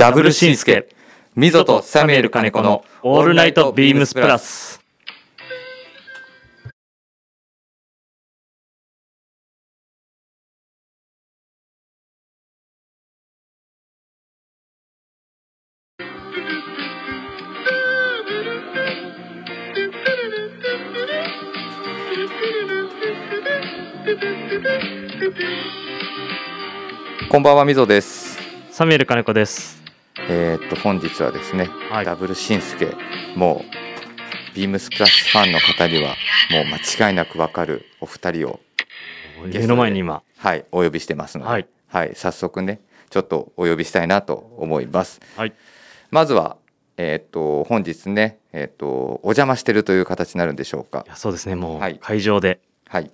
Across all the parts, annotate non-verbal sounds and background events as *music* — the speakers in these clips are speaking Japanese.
ダブルシンスケ、ミゾとサミュエル金子のオールナイトビームスプラス。こんばんは、みぞです。サミュエル金子です。えーっと、本日はですね、はいダブルシンスケ、もう、ビームスプラスファンの方には、もう間違いなくわかるお二人を、目の前に今。はい、お呼びしてますので、はい。はい、早速ね、ちょっとお呼びしたいなと思います。はい。まずは、えーっと、本日ね、えーっと、お邪魔してるという形になるんでしょうかそうですね。もはいう会場で。はい。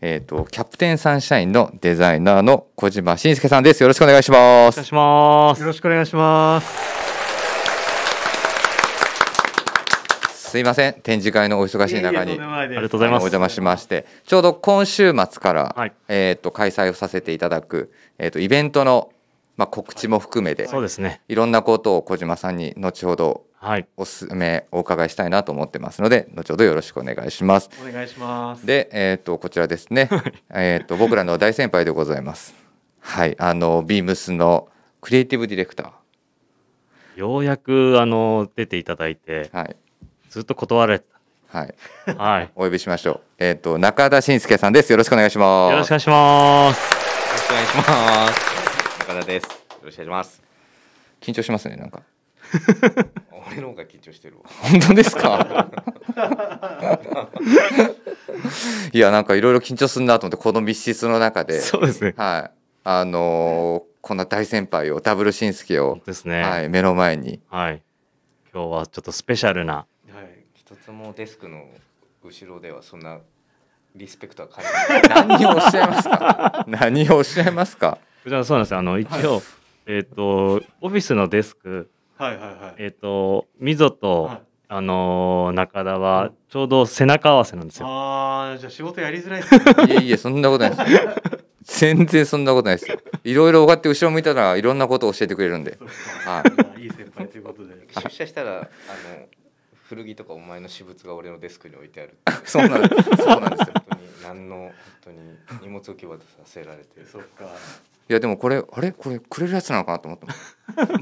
えーっと、キャプテンサンシャインのデザイナーの小島慎介さんです。よろしくお願いしますお願い。しますよ。ろしくお願いします。すいません、展示会のお忙しい中に。ありありがとうございますお邪魔しましてちょうど今週末から、はいえー、と開催をさせていただく、えー、とイベントの、まあ、告知も含めてそうですね。いろんなことを小島さんに後ほどはい。おすすめお伺いしたいなと思ってますので後ほどよろしくお願いします。お願いします。で、えー、とこちらですね、えー、と僕らの大先輩でございます。はい、あのビームスのクリエイティブディレクタようやく、あの、出ていただいて、ー、はいずっと断られてはい、た。はい。お呼びしましょう。えっ、と中田信介さんです。よろしくお願いします。よろしくお願いします。よろしくお願いします。中田です。よろしくお願いします。緊張しますねなんか。*laughs* 俺の方が緊張してるわ。本当ですか？*laughs* いやなんかいろいろ緊張するなと思ってこの密室の中でそうですね。はいあのーこんな大先輩をダブルシンスケを、ですね。はい、目の前にはい。今日はちょっとスペシャルな。はい。一つもデスクの後ろではそんなリスペクトは感じない。何をおっしゃいますか？*laughs* 何をおっしゃいますか？じゃあそうなんですよ。あの、一応、えっと、オフィスのデスク、はいはいはい。えっと、ミゾと、はいあのー中田はちょうど背中合わせなんですよ。ああ、じゃあ仕事やりづらいですね。いえいえそんなことないです全然そんなことないですよいろいろこうやって後ろ向いたらいろんなことを教えてくれるんではいいい先輩ということで。出社したらあの古着とかお前の私物が俺のデスクに置いてある。*laughs* そうなんですそうなんですよ本当に何の本当に荷物置き場とさせられて。そっか。いやでもこれあれ？これくれるやつなのかなと思って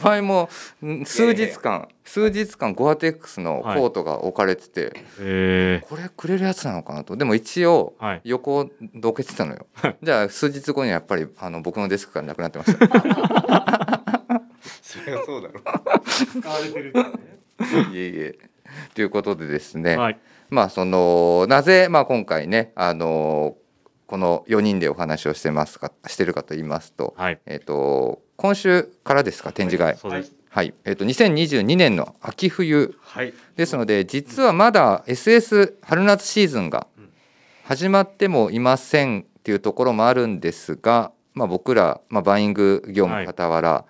前もん数日間数日間ゴアテックスのコートが置かれてて、えこれくれるやつなのかなとでも一応。横をどけてたのよじゃあ数日後にはやっぱりあの僕のデスクがなくなってました *laughs* それはそうだろう。使われてる。*laughs* いえいえ *laughs* ということでですね、はい。まあそのなぜ、まあ、今回ねあのこの4人でお話をしてますかしてるかと言いますと,、はい。えっと今週からですか展示会そうです。はい、えっと2022年の秋冬はい。ですので実はまだ SS 春夏シーズンがうん始まってもいませんっていうところもあるんですが、まあ、僕ら、まあ、バイング業務傍ら、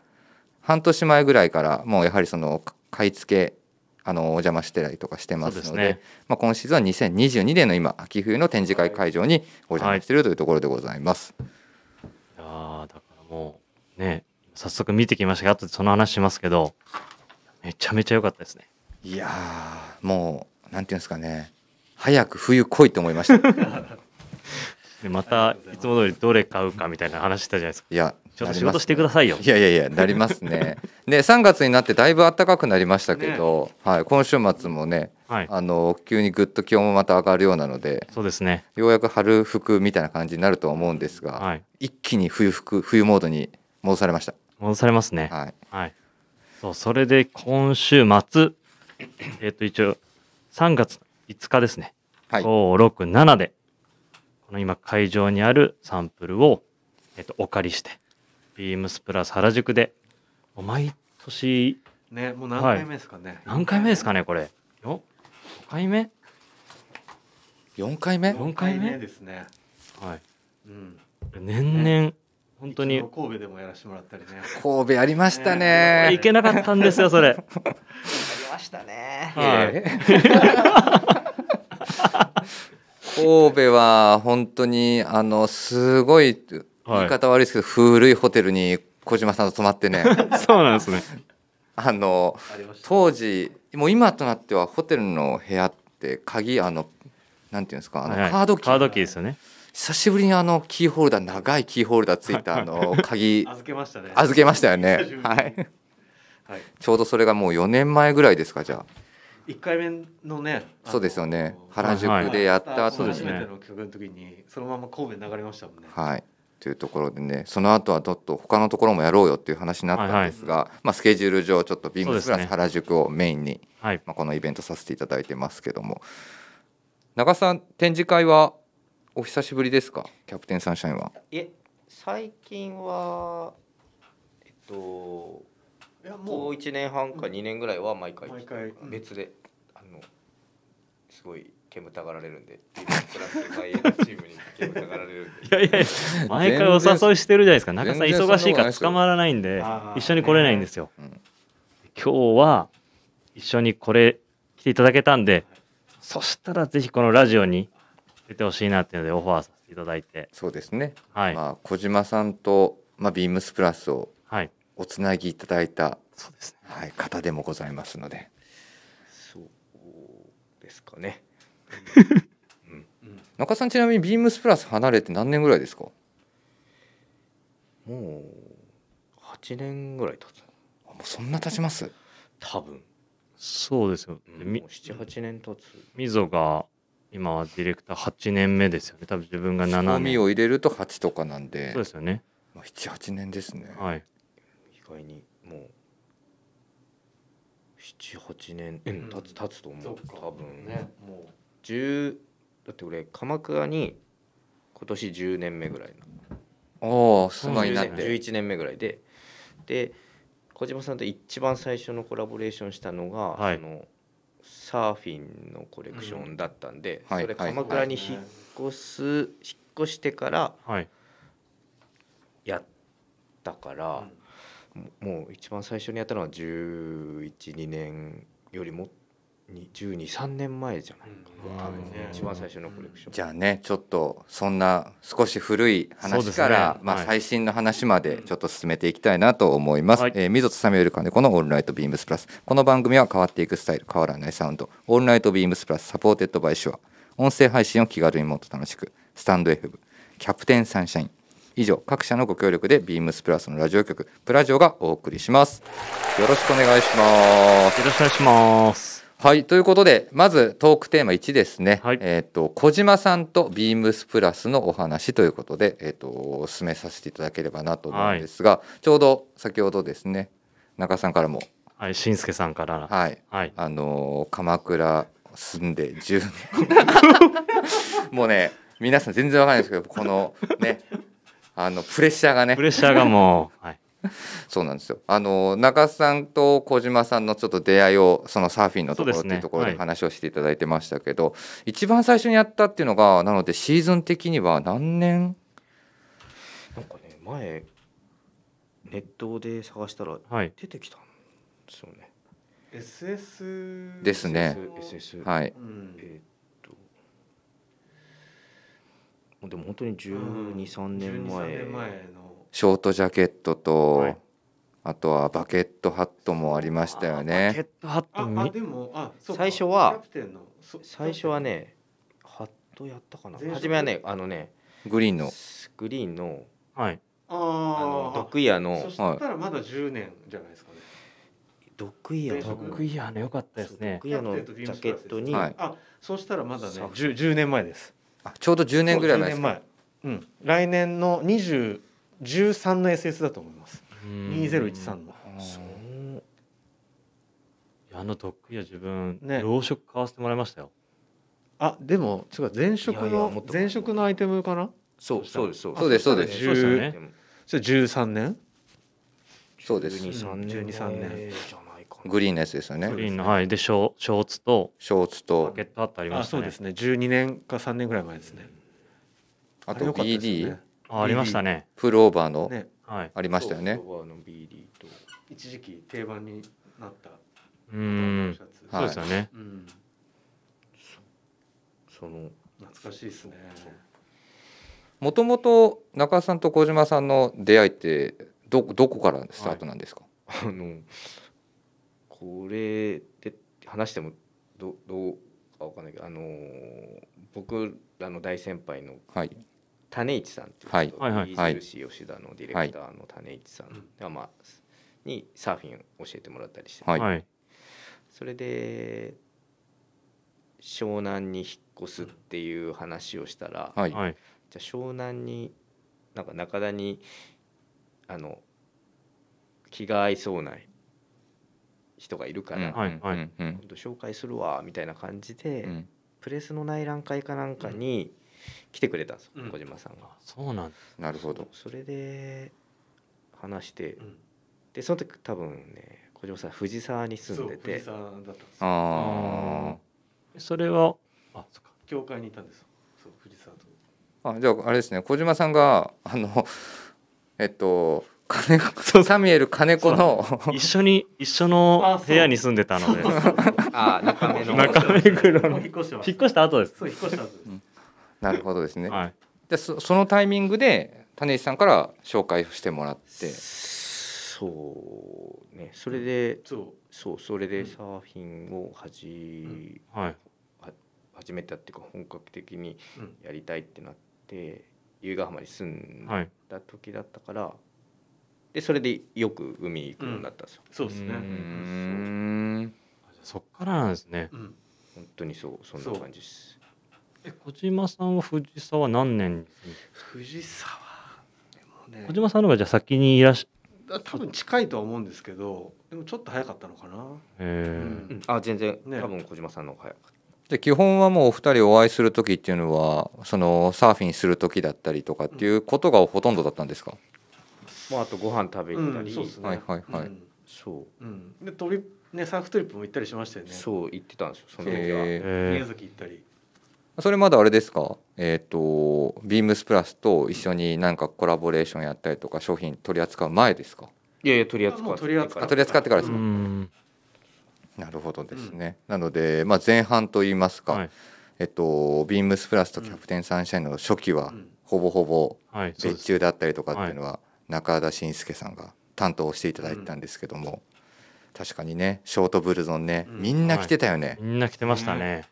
半年前ぐらいからもうやはりその買い付けあのお邪魔してたりとかしてますのでね。まあ、今シーズンは2022年の今秋冬の展示会会場にお邪魔しているというところでございます。いやーだからもうね早速見てきましたが後でその話しますけどめちゃめちゃ良かったですねいやーもうなんていうんですかね早く冬来いと思いました。*laughs* でまたいつも通りどれ買うかみたいな話したじゃないですか。いやちょっと仕事してくださいよ。いやいやいやなりますね。で3月になってだいぶ暖かくなりましたけど、はい、今週末もねはい。あの急にぐっと気温もまた上がるようなのでそうですね。ようやく春服みたいな感じになるとは思うんですが、はい。一気に冬服冬モードに戻されました。戻されますね。はい、はい。そうそれで今週末えっと一応3月5日ですね。はい、567でこの今会場にあるサンプルを、えっと、お借りしてビームスプラス原宿でもう毎年ね、もう何回目ですかね。何回目ですかねこれ。よ5回目？4回目？4回目？ですね。はい。うん。年々本当に。神戸でもやらせてもらったりね。神戸ありましたね。行けなかったんですよそれ。*laughs* ありましたね。はい *laughs* 神戸は本当にあのすごい言い方悪いですけど、古いホテルに小島さんと泊まってね。*laughs* そうなんですね。*laughs* あの当時もう今となってはホテルの部屋って鍵あのなんていうんですかあのはいはい。カードキー、カードキーですよね。久しぶりにあのキーホルダー長いキーホルダーついたあの *laughs* 鍵。預けましたね。預けましたよね。はい。はい。ちょうどそれがもう4年前ぐらいですかじゃ一回目のねそうですよね。原宿でやった後ですね。初めての曲の時にそのまま神戸に流れましたもんね。あはい。というところでねその後はちょっと他のところもやろうよっていう話になったんですが、まあ、スケジュール上ちょっとビームスプラス原宿をメインに、はい。まあ、このイベントさせていただいてますけども。長さん展示会はお久しぶりですか？キャプテンサンシャインは。いえ最近はえっといやももうう1年半か2年ぐらいは毎回毎回うん。別で、すごい煙たがられるんでプラスバイエルチームに煙たがられるんで。いやいやいや毎回お誘いしてるじゃないですか。中さん忙しいから捕まらないんで。一緒に来れないんですよ、うん。今日は一緒にこれ来ていただけたんで。そしたらぜひこのラジオに出てほしいなっていうのでオファーさせていただいて。そうですね、はい、まあ、小島さんと、まあ、ビームスプラスをはいおつなぎいただいた、そうですねはい、方でもございますのでですかね。うん。中さんちなみにビームスプラス離れて何年ぐらいですか？もう8年ぐらい経つ。あもうそんな経ちます？多分、そうですよ、うんもう78年経つ。みぞが今はディレクター8年目ですよね。多分自分が7仕込み年を入れると8とかなんで。そうですよね。まあ、78年ですね、はい。意外にもう78年うん。経つ経つと思そう多分。ねも10だって俺鎌倉に今年10年目ぐらいな。おお住まいになっそうて、11年目ぐらいで。で小島さんと一番最初のコラボレーションしたのが、はい。そのサーフィンのコレクションだったんで、それはい。はい。鎌倉に引っ越す、引っ越してからはい。やったから、ももう一番最初にやったのは1112年よりも123年前じゃないかな、多分うん。一番最初のコレクション。じゃあねちょっとそんな少し古い話から、まあ、はい。最新の話までちょっと進めていきたいなと思います、はいえー、 MZOとサミュエル金子の「オールナイトビームスプラス」この番組は変わっていくスタイル変わらないサウンド「オールナイトビームスプラス」サポーテッドバイシュア。音声配信を気軽にもっと楽しく。スタンド FM キャプテンサンシャイン以上各社のご協力でビームスプラスのラジオ局プラジオがお送りします。よろしくお願いします。よろしくお願いします。はいということでまずトークテーマ1ですね、はい。えっ、と小島さんとビームスプラスのお話ということで、えっと進めさせていただければなと思うんですが、ちょうど先ほどですね中さんからも。はいしんすけさんから。はい。はい。あのー鎌倉住んで10年。*laughs* もうね皆さん全然わかんないですけどこのねあのプレッシャーがね。プレッシャーがもう、はい、*laughs* そうなんですよ。あの中さんと小島さんのちょっと出会いをそのサーフィンのところっていうところではい話をしていただいてましたけど、一番最初にやったっていうのがなのでシーズン的には何年？なんかね前ネットで探したらはい、出てきたんですよね。SS ですね。SS はい。うん。えーっともうでも本当に12、3年前12 3年前の。ショートジャケットと、はい。あとはバケットハットもありましたよバケね。ットハットああみでもあそうか。最初は最初はねハットやったかな。初めはねあのねグリーンの。グリーンのはい。ああのードッグイヤーの。そしたらまだ10年じゃないですかね。ドッグイヤー前職得意やねよかったですドッイヤーのジャケットに、はいあそうしたらまだねさ 10, 10年前ですあちょうど10年ぐらい前ですそう10か。年前。うん。来年の20 13の SS だと思います。うん。2013の。そう。いやあのドッグイヤー自分、ね。洋食買わせてもらいましたよ。あでも違う前職の前。職のアイテムかな？そうそうですそうそうです。そうですそうです。よねでもそれ13年。そうです。12 3年12 3年前じゃないかなグリーンのやつですよね。グ。リーンのはい。でショショーツとショーツバとケットハットありましたね。あそうですね。12年か3年ぐらい前ですね。あと BD ね。あありましたね。プルオー。バーの。ね。はい。ありましたよね。そう。そうあの BD と一時期定番になった。うーん。シャツ。はいそうですよね、うん。その懐かしいですね。もともと中さんと小島さんの出会いってどどこからスタートなんですか？あのこれで話してもどどうかわかんないけどあのー僕らの大先輩のはい。種市さんっていう人、はい。はいはい。吉だのディレクターの種市さんが、まあ、にサーフィンを教えてもらったりして、はい。はい。それで湘南に引っ越すっていう話をしたら、はい。はい。じゃあ湘南になんか中田にあの気が合いそうな人がいるから、はいはい。紹介するわみたいな感じで、うん。プレスの内覧会かなんかに来てくれたんですよ、うん。小島さんが。そうなんですなるほど。それで話して、うん。でその時多分ね小島さん藤沢に住んでて。そう藤沢だったんですよ。あそれはあそっか。教会にいたんですよ。そう藤沢と。ーあじゃああれですね小島さんがあのえっと金子サミュエル金子の一緒に一緒の部屋に住んでたので。あ中目の。中目黒の。もう引っ越してま引っ越した後です。そう引っ越した後です。なるほどですね、はい。でそそのタイミングで種石さんから紹介してもらって。そうね。それでそそうそれでサーフィンを始,、はい。始めたっていうか本格的にう、うん、やりたいってなって由比ヶ浜に住んはいだ時だったからでそれでよく海行くようになったんですよ、そうですね。うーん。そっからなんですね。うん。本当にそうそんな感じです。え小島さんは藤沢何年藤沢でもね。小島さんの方がじゃあ先にいらっし多分近いとは思うんですけどでもちょっと早かったのかな。えー。うん。あ全然、ね。多分小島さんの方が早かっで基本はもうお二人お会いする時っていうのはそのサーフィンする時だったりとかっていうことがほとんどだったんですか、たまああとご飯食べに行ったり、うんそうですね。はいはいはい。うん。そう。うん、でトリねサーフトリップも行ったりしましたよね。そう行ってたんですよその時は、宮崎行ったり。それまだあれですか？えっ、とビームスプラスと一緒になんかコラボレーションやったりとか商品取り扱う前ですか？いやいや取り扱もう取り扱あ取り扱ってからですうか、ん。なるほどですね、なので、まあ、前半といいますか、はい。えっとビームスプラスとキャプテンサンシャインの初期はうん。ほぼほぼ別注だったりとかっていうのは中田信介さんが担当していただいてたんですけども、確かにねショートブルゾンね、うん。みんな来てたよね、みんな来てましたね。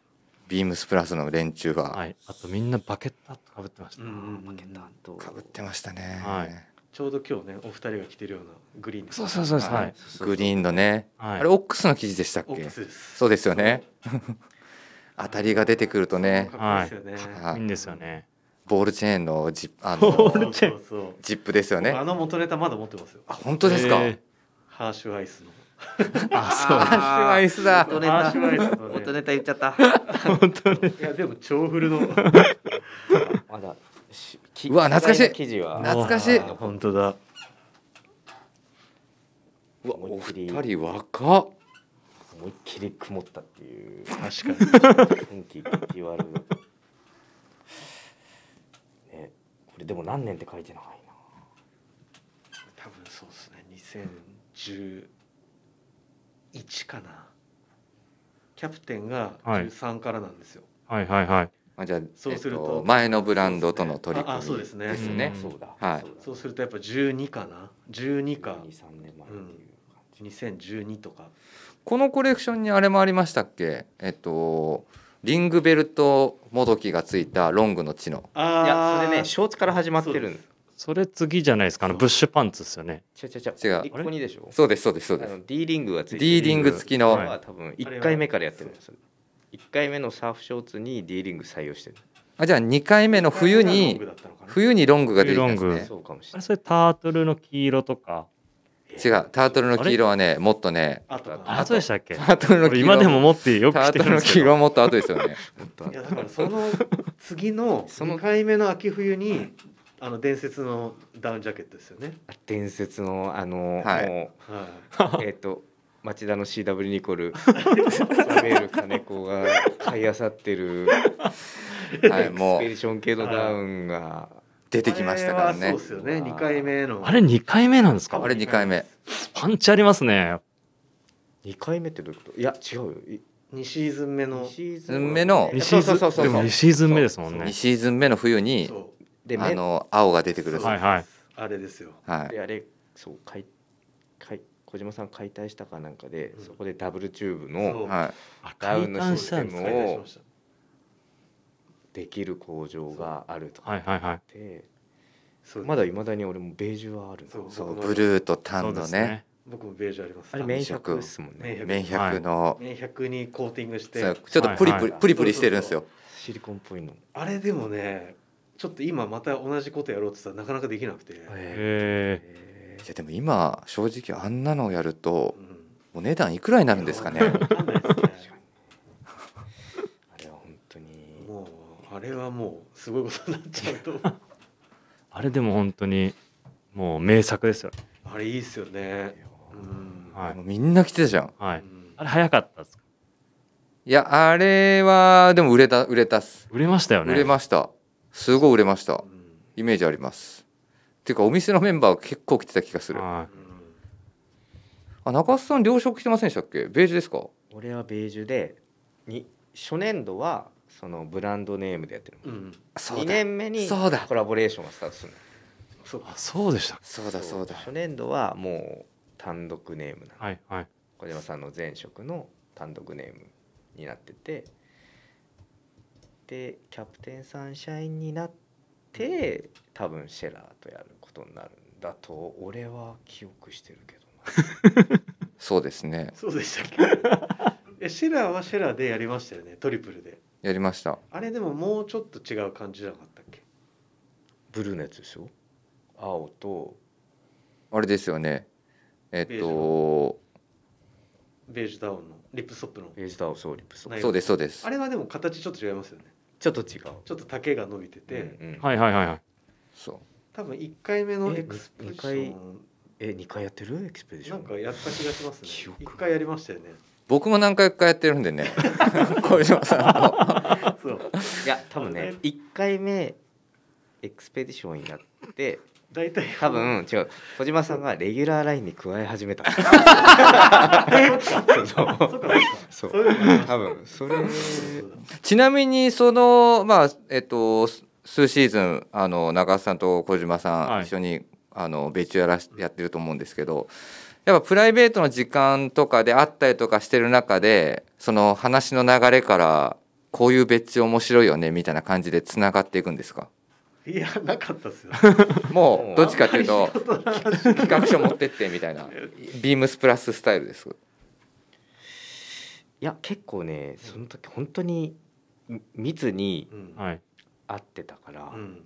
ビームスプラスの連中がはい。あとみんなバケットかぶってました。うんうんうん。負けたとかぶってましたね、はい。ちょうど今日ねお二人が着てるようなグリーンですそうそうそうグリーンのね、はい。あれオックスの生地でしたっけ？オックスです。そうですよね。*laughs* 当たりが出てくるとね、はい。いいんですよねボールチェーンのジップあボのールチェーン。そうそうそう。ジップですよね。あの元ネタまだ持ってますよ。あ本当ですか、えハーシュアイスの。あそう。ハッシュアイスだ。元ネタ。ハーシュアイスのね。元ネタ言っちゃった。本当に。いやでも超フルの。まだうわ懐かしい。記事は。懐かしい。本当だ。うわお思いっきり。二人若っ。思いっきり曇ったっていう。確かに。天気激悪ねこれでも何年って書いてないな。多分そうですね。2011かな。キャプテンがはい。13からなんですよ、はいはいはい。あじゃあそうするとえっ前のブランドとの取り組みああそうですね。ですね。うん。そうだ。はい。そうだ。そうするとやっぱ12かな。12か。23年前っていう感じ。2012とか。このコレクションにあれもありましたっけ？えっとリングベルトもどきがついたロングのチノあいやそれねショーツから始まってるんそれ次じゃないですか？あのブッシュパンツですよね。違う違う違違う。う一個にでしょ？そうですそうですそうです。D リングがついてる。D リング付きの、は多分1回目からやってるんですよ。1回目のサーフショーツに D リング採用してる。あじゃあ2回目の冬に冬にロングが出てきたんです冬ロンねそうかもしれない。それタートルの黄色とか違う。タートルの黄色はねもっとねあとでしたっけ？タートルの黄色。俺今でも持ってよく着てタートルの黄色はもっと後ですよね。*laughs* いやだからその次のその2回目の秋冬にあの伝説のダウンジャケットですよね。伝説のあの、はい。もはうえっ、と町田の CW ニコル。サメール金子が買い漁ってる。*laughs* はいもう。エクスペディション系のダウンが出てきましたからね。そうですよね。2回目の。あれ2回目なんですか？あれ2回目。パンチありますね。2回目ってどういうこと？いや違うよ。い2シーズン目の。2シーズン目の。2シーズンそうそうそうそうでも2シーズン目ですもん2ねシーズン目の冬にあの青が出てくる。うはいはい。あれですよはい。であれそう買い小島さん解体したかなんかで、うん。そこでダブルチューブのはあダウンの解システム体した。んできる工場があるとかはいはいはい。でそう。まだいまだに俺もベージュはあるの。そうブルーとタンのね。すね。僕もベージュあります。あれ綿100ですもんね。綿綿100の、綿100にコーティングして。ちょっとプリプリ、はいはいプリプリしてるんですよ。シリコンっぽいの。あれでもねちょっと今また同じことやろうって言ったらなかなかできなくて、へえいやでも今正直あんなのやるとうん。お値段いくらになるんですかね *laughs* あれは本当にもうあれはもうすごいことになっちゃうと *laughs* あれでも本当にもう名作ですよ。ねあれいいっすよね。うん。はいもうみんな来てたじゃん。はい。うんあれ早かったですか？いやあれはでも売れた売れたっす。売れましたよね。売れました。すごい売れました。うん。イメージあります。っていうかお店のメンバー結構来てた気がする。はあ中須さん両色着てませんでしたっけ？ベージュですか？俺はベージュでに初年度はそのブランドネームでやってる。の、うん2年目にそうだ。コラボレーションがスタートするの。そういあそうでした。そうだそう。だ。初年度はもう単独ネームなの。はいはい。小島さんの前職の単独ネームになってて。でキャプテンサンシャインになって多分シェラーとやることになるんだと俺は記憶してるけどな。*laughs* そうですね。そうでしたっけ？*laughs* えシェラーはシェラーでやりましたよね。トリプルでやりました。あれでももうちょっと違う感じじゃなかったっけ？ブルーのやつでしょ？青とあれですよね。えっベージとベージュダウンのリップストップの。ベージュダウンソーリップソはいそうですそうです。あれはでも形ちょっと違いますよね。ちょっと違う。ちょっと丈が伸びてて、うんうん。はいはいはいはい。そう。多分1回目のえエクスペディシ二ョン。え二回やってる？エクスペディション。なんかやった気がしますね。記憶1回やりましたよね僕も何回かやってるんでね。*laughs* 小島さんのそう。いや多分ね1回目エクスペディションやって大体。多分違う小島さんがレギュラーラインに加え始めた。*laughs* そう。多分それ。ちなみにそのまあえっとす数シーズンあの長須さんと小島さん、はい。一緒にあの別注やらしやってると思うんですけどやっぱプライベートの時間とかで会ったりとかしてる中でその話の流れからこういう別注面白いよねみたいな感じでつながっていくんですか？いやなかったですよ。*laughs* もうどっちかっていうと企画書持ってってみたいなビームスプラススタイルです。いや結構ねその時本当にみ密に会ってたから、うん。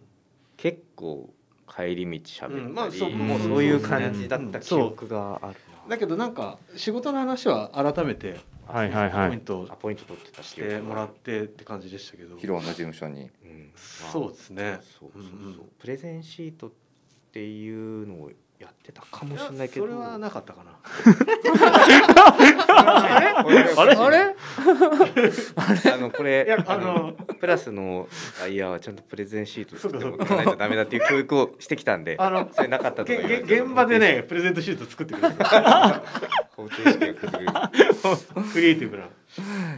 結構帰り道喋ったり、うんまあそうもううんそういう感じだった記憶があるだけどなんか仕事の話は改めてはいはいはい。ポイントなアポイント取ってたしてもらってって感じでしたけど。ヒロの事務所に。うん。そうですね。そうそうそう、うんう。んプレゼンシートっていうのをやってたかもいやしれないけど。それはなかったかな。*laughs* あれ？あれ？あれ？あのこれいやあのあのプラスのバイヤーはちゃんとプレゼンシート作ってそうかおかないとダメだっていう教育をしてきたんであのそれなかったと現場でねプレゼントシート作ってくれクリエイティブな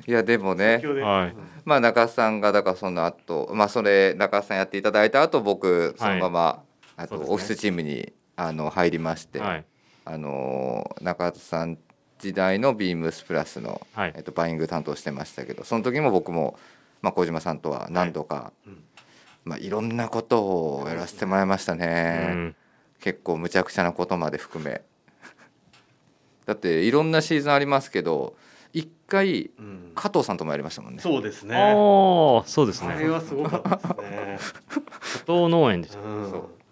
いやでもねはい。うんまあ中須さんがだからその後まあそれ中須さんやっていただいた後僕そのまま、あとそうですねオフィスチームにあの入りまして、はい。あの中須さん時代のビームスプラスの、はい。えっと、バイング担当してましたけどその時も僕も、まあ、小島さんとは何度か、いうん。まあ、いろんなことをやらせてもらいましたうね、ん。結構むちゃくちゃなことまで含め。*laughs* だっていろんなシーズンありますけど一回うん。加藤さんともやりましたもんね。そうですね。ああそうですね。あれはすごかったですね。*laughs* 加藤農園でした。うん。そう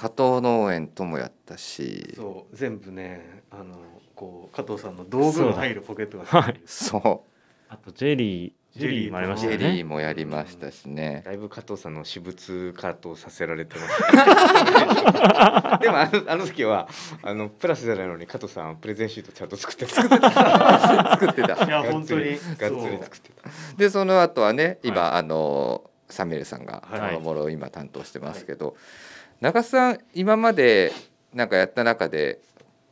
加藤農園ともやったし。そう全部ねあのこう加藤さんの道具の入るポケットが入ってる。そあとジェリージェリーもありまうジェしたよねリーもやりましたしね。だいぶ加藤さんの私物カットをさせられてます。*laughs* でもあのあの時はあのプラスじゃないのに加藤さんプレゼンシートちゃんと作ってた。作ってた。いや本当に。がっつりそう。作ってた。でその後はね今、あのサミュエルさんがはい。もろもろ今担当してますけど、中須さん今までなんかやった中で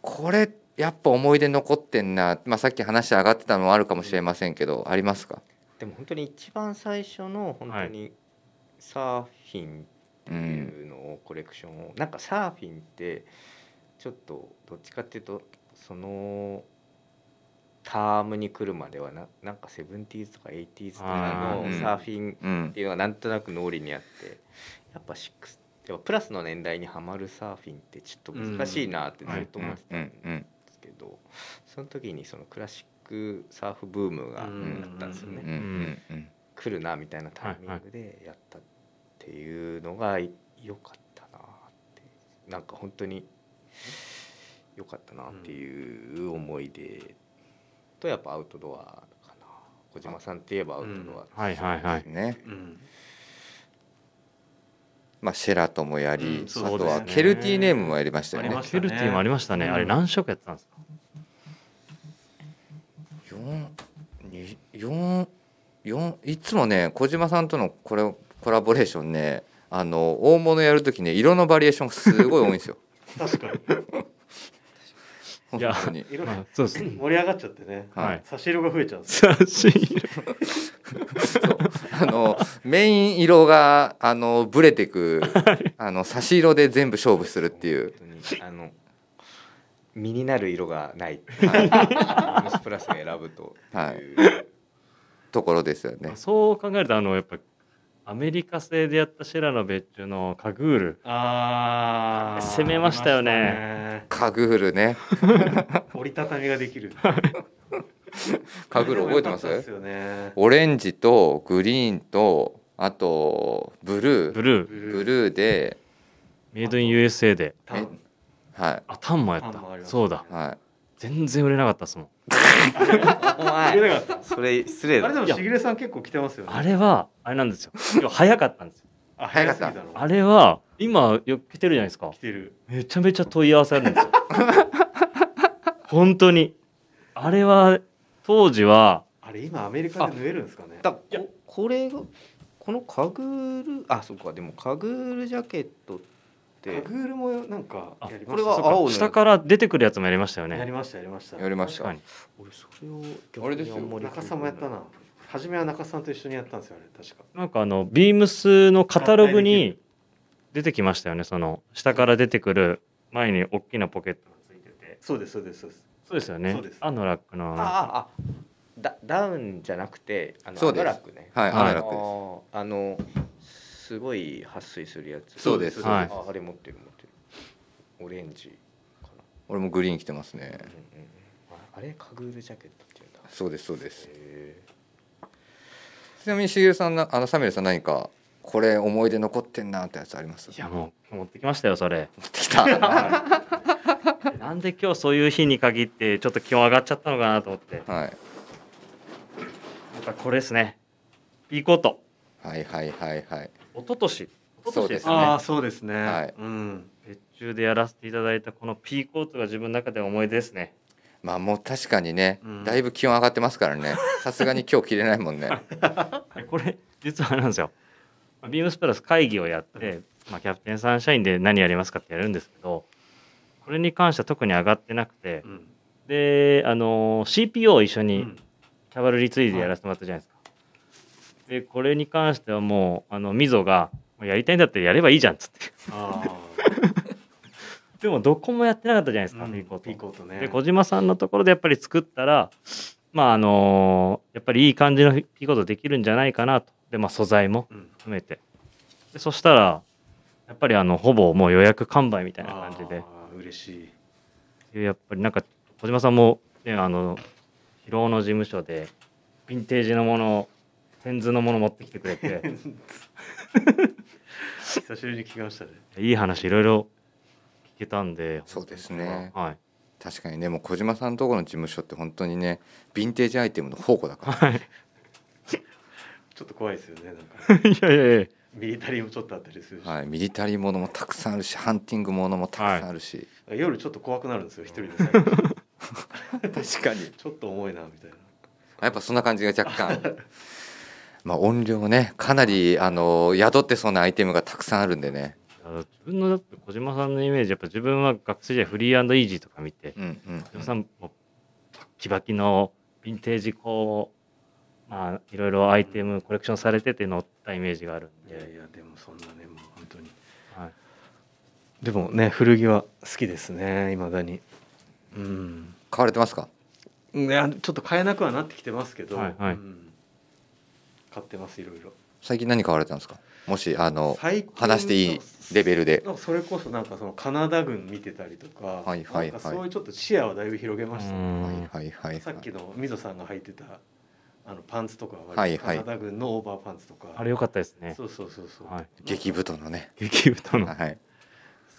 これやっぱ思い出残ってんな、まあ、さっき話上がってたのもあるかもしれませんけど、ありますか？でも本当に一番最初の本当にサーフィンっていうのをコレクションを、なんかサーフィンってちょっとどっちかっていうとそのタームに来るまではななんか 70s とか 80s とかのあーうん。サーフィンうんっていうのがなんとなく脳裏にあってやっぱシックスやっぱプラスの年代にはまるサーフィンってちょっと難しいなってずっと思ってたんですけど、その時にそのクラシックサーフブームがあったんですよね、来るなみたいなタイミングでやったっていうのが良かったなって。なんか本当に良かったなっていう思い出とやっぱアウトドアかな。小島さんって言えばアウトドア、はいはいはい。ねうんまあシェラトもやり、うんあそうとはケルティネームもやりましたよね。ありましたケルティもありましたね、うん。あれ何色やってたんですか？四に四四いつもね小島さんとのこれコラボレーションねあの大物やるときね色のバリエーションがすごい多いんですよ。*laughs* 確かに。いやまあそうですね。盛り上がっちゃってね。はい。差し色が増えちゃうんですよ。差し色。*laughs* あのメイン色があのブレてくあの差し色で全部勝負するっていう。あの身になる色がない。はいムスプラスが選ぶと。い。うところですよね。そう考えるとあのやっぱアメリカ製でやったシェラの別注のカグール。あー。攻めましたよね。カグールね。*laughs* 折りたたみができる。カグール覚えてます？すよね。オレンジとグリーンとあとブルー。ブルー。ブルーで。メイドイン USA でタン。はあタンもやった。そうだ。いはい。全然売れなかったですもん。お前。入れなかった。それ失礼だ。あれでもしぎれさん結構来てますよね。あれはあれなんですよ。早かったんですよ。あ早かったあれは今よく来てるじゃないですか。来てる。めちゃめちゃ問い合わせあるんですよ。*laughs* 本当に。あれは当時はあれ今アメリカで縫えるんですかね。だここれがこのカグールあそうかでもカグールジャケットって。カグールもなんかあやりこれはましたそうか。青の。下から出てくるやつもやりましたよね。やりましたやりました。やりました。俺それをあれですよ。中さんもやったな。初めは中さんと一緒にやったんですよあれ確か。なんかあのビームスのカタログに出てきましたよねその下から出てくる前に大きなポケットがついてて。そうですそうですそうです。そうですよね。そうです。アノラックの。あああダダウンじゃなくてあのそうです。アノラックね。はいはい。アナラックです。あーあのすごい撥水するやつ。そうです。はい。ああれ持ってる持ってる。オレンジか俺もグリーン着てますね。な、うんうんうん、ああれカグールジャケットっていうんだ。そうですそうです。へちなみにしげるさんなあのサミュエルさん何かこれ思い出残ってんなってやつあります？いやもう持ってきましたよそれ。持ってきた。*laughs* はい。なんで今日そういう日に限ってちょっと気温上がっちゃったのかなと思って。はいなんかこれですね。ピーコート。はいはいはいはい。一昨年。一昨そうでね。年ですすね。ああそうですね。はい。うん。別注でやらせていただいたこのピーコートが自分の中で思い出ですね。まあもう確かにね、うん。だいぶ気温上がってますからね。*laughs* さすがに今日着れないもんね。*laughs* これ実はあれなんですよ。ビームスプラス会議をやって、まあ、キャプテンサンシャインで何やりますかってやるんですけどこれに関しては特に上がってなくてうん。であの CPO を一緒にうん。キャバルリツイーでやらせてもらったじゃないですか。でこれに関してはもうあの溝がやりたいんだったらやればいいじゃんっつって。あ *laughs* でもどこもやってなかったじゃないですか、あうん。ピーコートピーコートね。で小島さんのところでやっぱり作ったらまああのやっぱりいい感じのピーコートできるんじゃないかなと。で、まあ、素材もうん。含めて。でそしたらやっぱりあのほぼもう予約完売みたいな感じで。嬉しい。でやっぱりなんか小島さんも、ね、あの広尾の事務所でヴィンテージのものテンズのもの持ってきてくれて。久しぶりに聞きましたね。いい話いろいろ聞けたんで。そうですね。はい。確かに。ねもう小島さんのところの事務所って本当にねヴィンテージアイテムの宝庫だから。はい。ちょっと怖いですよねなんか。*laughs* いやいやいや。ミリタリーもちょっとあったりするし、はい、ミリタリーものもたくさんあるしハンティングものもたくさんあるし、夜ちょっと怖くなるんですよ一人で確かに。ちょっと重いなみたいな。やっぱそんな感じが若干。*laughs* まあ音量ねかなりあの宿ってそうなアイテムがたくさんあるんでね。あの自分のだって小島さんのイメージやっぱ自分は学生時代フリーイージーとか見てうんうん小島さんもうバッキバキのヴィンテージこうまあいろいろアイテムコレクションされてて乗ったイメージがあるんで、いやいやでもそんなねもう本当に。はい、でもね古着は好きですねいまだに。うん買われてますか？いやちょっと買えなくはなってきてますけど、はいはい。うん。買ってますいろいろ。最近何買われたんですか？もしあの話していいレベルで。それこそなんかそのカナダ軍見てたりとか、はいはいはい。なんかそういうちょっと視野はだいぶ広げました。ね、うん。はいはいはいはい。さっきのみぞさんが履いてたあのパンツとかははいはい。カナダ軍のオーバーパンツとか、あれ良かったですね。そうそうそうそう、はい。激太のね。激太の。はい。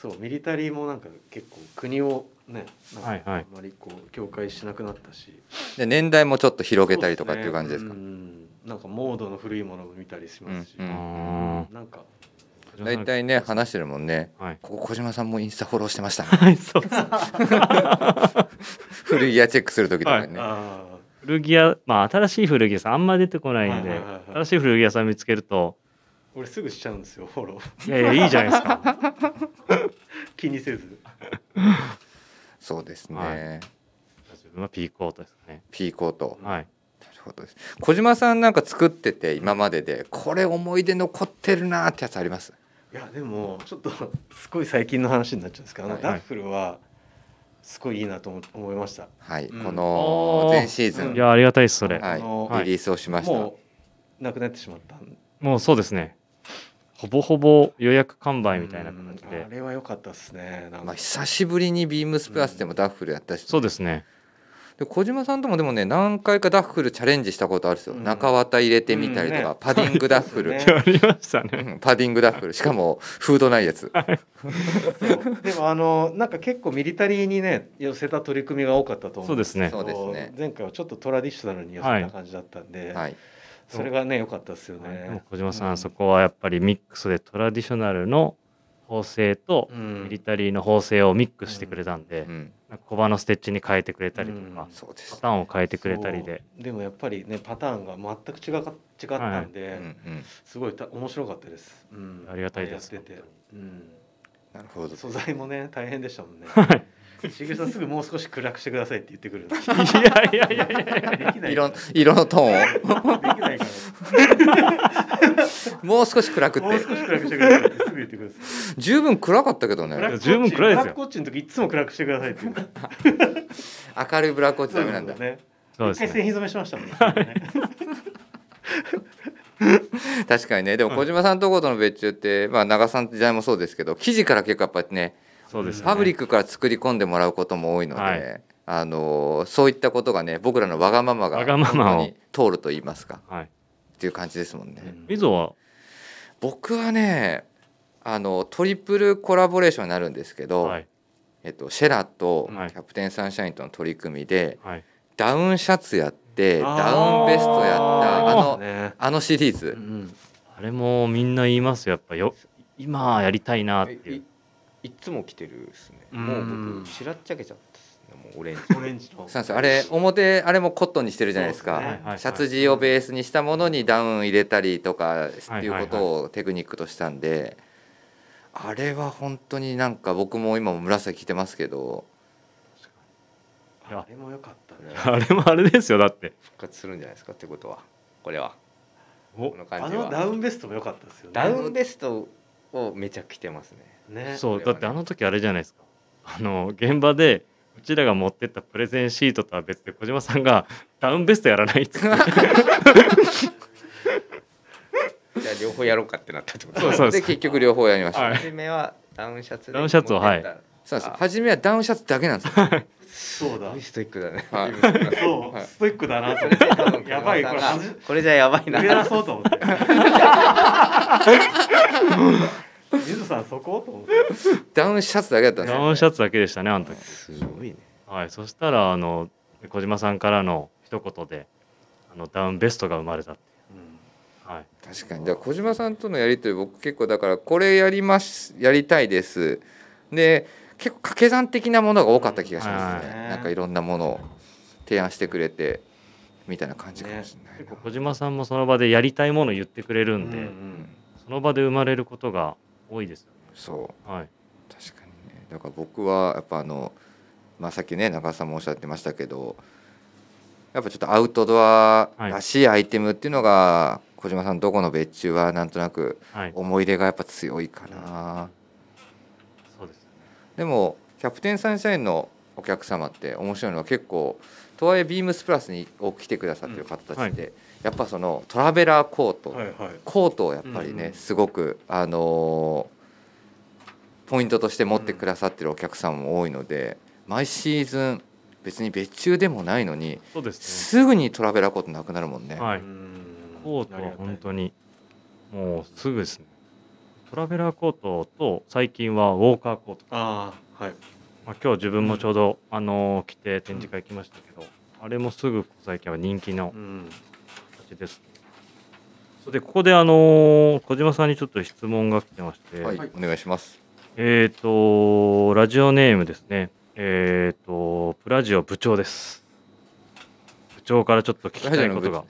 そうミリタリーもなんか結構国をねはいはい。あまりこう境界しなくなったし、で年代もちょっと広げたりとかっていう感じですか？そうねうん。なんかモードの古いものも見たりしますし、うんうんあなんか。ー大体ね話してるもんね。はい。ここ小島さんもインスタフォローしてました。ね *laughs* はいそう。そ *laughs* う古着屋チェックする時とかにね、あ古着屋まあ新しい古着屋さんあんま出てこないんではいはいはいはい。新しい古着屋さん見つけると。ー俺すぐしちゃうんですよフォロー。いやいやいいじゃないですか。*laughs* 気にせずそうですね、はい。自分はピーコートですね。P コート。はい。なるほどです。小島さんなんか作ってて今まででこれ思い出残ってるなーってやつあります？いやでもちょっとすごい最近の話になっちゃうんですけど、あのはい。ダッフルはすごいいいなと思思いました。はい、うん。この前シーズン、いやありがたいですそれ。はい。リリースをしました、もうなくなってしまったん。もうそうですねほぼほぼ予約完売みたいな形うん。で。あれは良かったですね。まあ、久しぶりにビームスプラスでもダッフルやったし、そうですね。で小島さんともでもね何回かダッフルチャレンジしたことあるんですよ、うん。中綿入れてみたりとか、うん。ねパディングダッフル、そう *laughs* ありましたね。うんパディングダッフル。しかもフードないやつ。でもあのなんか結構ミリタリーにね寄せた取り組みが多かったと思そうですね。そうですね。前回はちょっとトラディショナルに寄せた感じだったんで、はいそれがね良かったですよはい。でもね。小島さん、うん。そこはやっぱりミックスでトラディショナルの縫製とうん。ミリタリーの縫製をミックスしてくれたんで、うん、小刃のステッチに変えてくれたりとか、うん。パターンを変えてくれたりで。でもやっぱりねパターンが全く違か違ったんで、うんうん、すごいた面白かったです。うん。ありがたいです。なるほど。素材もね大変でしたもんね。はいしげるさんすぐもう少し暗くしてくださいって言ってくるんで。*laughs* いやいやいやいやできない色色のトーンできないから。をもう少し暗くっもうて少し暗くしてくださいってすぐ言ってくるんです。十分暗かったけどねブラック十分暗いですよブラックウォッチの時いつも暗くしてくださいって。明るいブラックウォッチダメなんだね。そうですね一回製品染めしましたもんね。確かにねでも小島さんとことの別注って、まあ、長さんの時代もそうですけど生地から結構やっぱりねそうですね。ファブリックから作り込んでもらうことも多いので、はい。あのそういったことがね僕らのわがままが通ると言いますか。はい。っていう感じですもんね。みぞは？僕はねあのトリプルコラボレーションになるんですけど、はい。えっと、シェラとキはい。ャプテンサンシャインとの取り組みで、はい。ダウンシャツやってダウンベストやったあのね。あのシリーうズ、ん。あれもみんな言いますよ。やっぱよ今やりたいなっていいういつも着てるですね。うん。もう僕白っちゃけちゃったですね。もうオレンジ。オレンジの。そうなんですよあれ表あれもコットンにしてるじゃないですか。そうですね。はいはいシャツ地をベースにしたものにダウン入れたりとかっていうこはいとをテクニックとしたんであれは本当になんか僕も今も紫着てますけど。いやあれも良かったね。*laughs* あれもあれですよだって。復活するんじゃないですかってことは。これは。おこの感あじは。のダウンベストも良かったですよね。ダウンベストをめちゃく着てますねね。そうだってあの時あれじゃないですか。あの現場でうちらが持ってったプレゼンシートとは別で小島さんがダウンベストやらないっつって。*laughs* じゃあ両方やろうかってなったってこと。そうそうで結局両方やりました、はい。初めはダウンシャツでダウンシャツをはい。そうですあ初めはダウンシャツだけなんですよ。そうだ。ストイックだね。はい。そう、はい。ストイックだなやばいこれこれじゃやばいな。上出そうと思って。*laughs* 水野さんそこと思って。ダウンシャツだけだったんですよ。ダウンシャツだけでしたねあの時。すごいね。はいそしたらあの小島さんからの一言であのダウンベストが生まれたっていう。はい。確かに。だから小島さんとのやり取り僕結構だからこれやりますやりたいです。で結構掛け算的なものが多かった気がしますね、はい。なんかいろんなものを提案してくれてみたいな感じかもしれないな、結構小島さんもその場でやりたいものを言ってくれるんで、うんうん。その場で生まれることが多いですそう。はい。確かにね。だから僕はやっぱあの、まあ、さっきね中田さんもおっしゃってましたけどやっぱちょっとアウトドアらしいアイテムっていうのが、小島さんどこの別注はなんとなくはい。思い出がやっぱ強いかな、そうですでもキャプテンサンシャインのお客様って面白いのは結構とはいえビームスプラスにを来てくださってる方たちって、やっぱそのトラベラーコート、はいはい。コートをやっぱりね、うんすごくあのーポイントとして持ってくださってるお客様も多いので、毎シーズン別に別注でもないのにそうですすぐにトラベラーコートなくなるもんね。ねはい。うん。コートは本当にもうすぐですね。トラベラーコートと最近はウォーカーコート、ああはいまあ、今日自分もちょうど、あのー着て展示会来ましたけど、あれもすぐ最近は人気のうん。形ですそれでここであのー小島さんにちょっと質問が来てまして、はい、お願いします。えっ、とラジオネームですね。えっ、とプラジオ部長です。部長からちょっと聞きたいことが。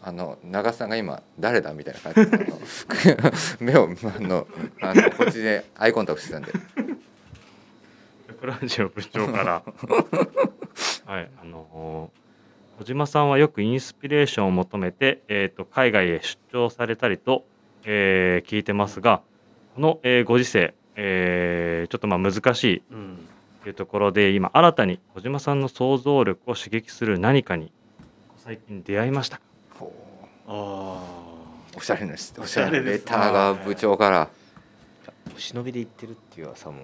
あの長さんが今誰だみたいな感じで目をあのあのこっちでアイコンタクトしてたんで。プラジオ部長から。*laughs* はいあの小島さんはよくインスピレーションを求めて、えー、と海外へ出張されたりと、えー聞いてますがこの、えーご時世、えーちょっとまあ難しいうんというところで今新たに小島さんの想像力を刺激する何かに最近出会いましたか？あおしゃれなしおおしゃれなレターが部長から。お忍びで行ってるっていう噂も。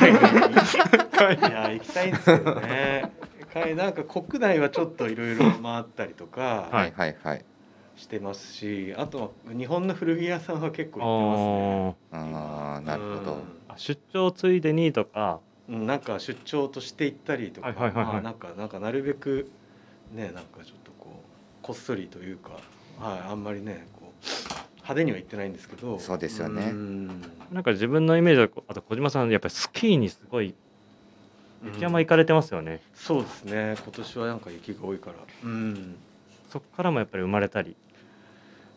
あいや行きたいんですけどね。海なんか国内はちょっといろいろ回ったりとかはい。はいはいしてますしあとは日本の古着屋さんは結構行ってますね。ああなるほど。あー出張ついでにとか。うん、なんか出張として行ったりとか、はいはいはいはい。まあなんかなんかなるべくねなんかちょっとこうこっそりというか、はい、あんまりねこう派手には行ってないんですけど。そうですよね。うん。なんか自分のイメージだとあと小島さんやっぱりスキーにすごい雪山行かれてますよね、そうですね。今年はなんか雪が多いから。うん。そこからもやっぱり生まれたり。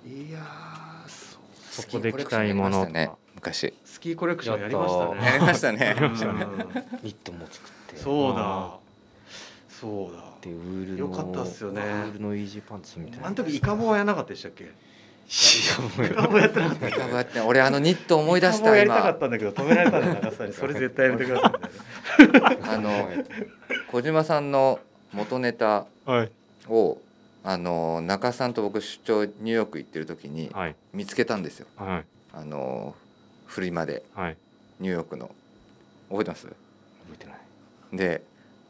いやーそこで着たいものとか、ね昔。スキーコレクションやりましたね。やりましたね。うん。ニットも作って。そうだ。あそうだ。でウールのよかったっすよね。ウールのイージーパンツみたいな。あの時イカボはやらなかったでしたっけ？いやイカボやってなかった。やって俺あのニット思い出したやりたかっ今たんだけど止められたんだ長さんにそれ絶対やめてください。あの *laughs* 小島さんの元ネタはい。をあの中さんと僕出張ニューヨーク行ってる時にはい。見つけたんですよ。はい。あのフリマで。はい。ニューヨークの。覚えてます？覚えてない。で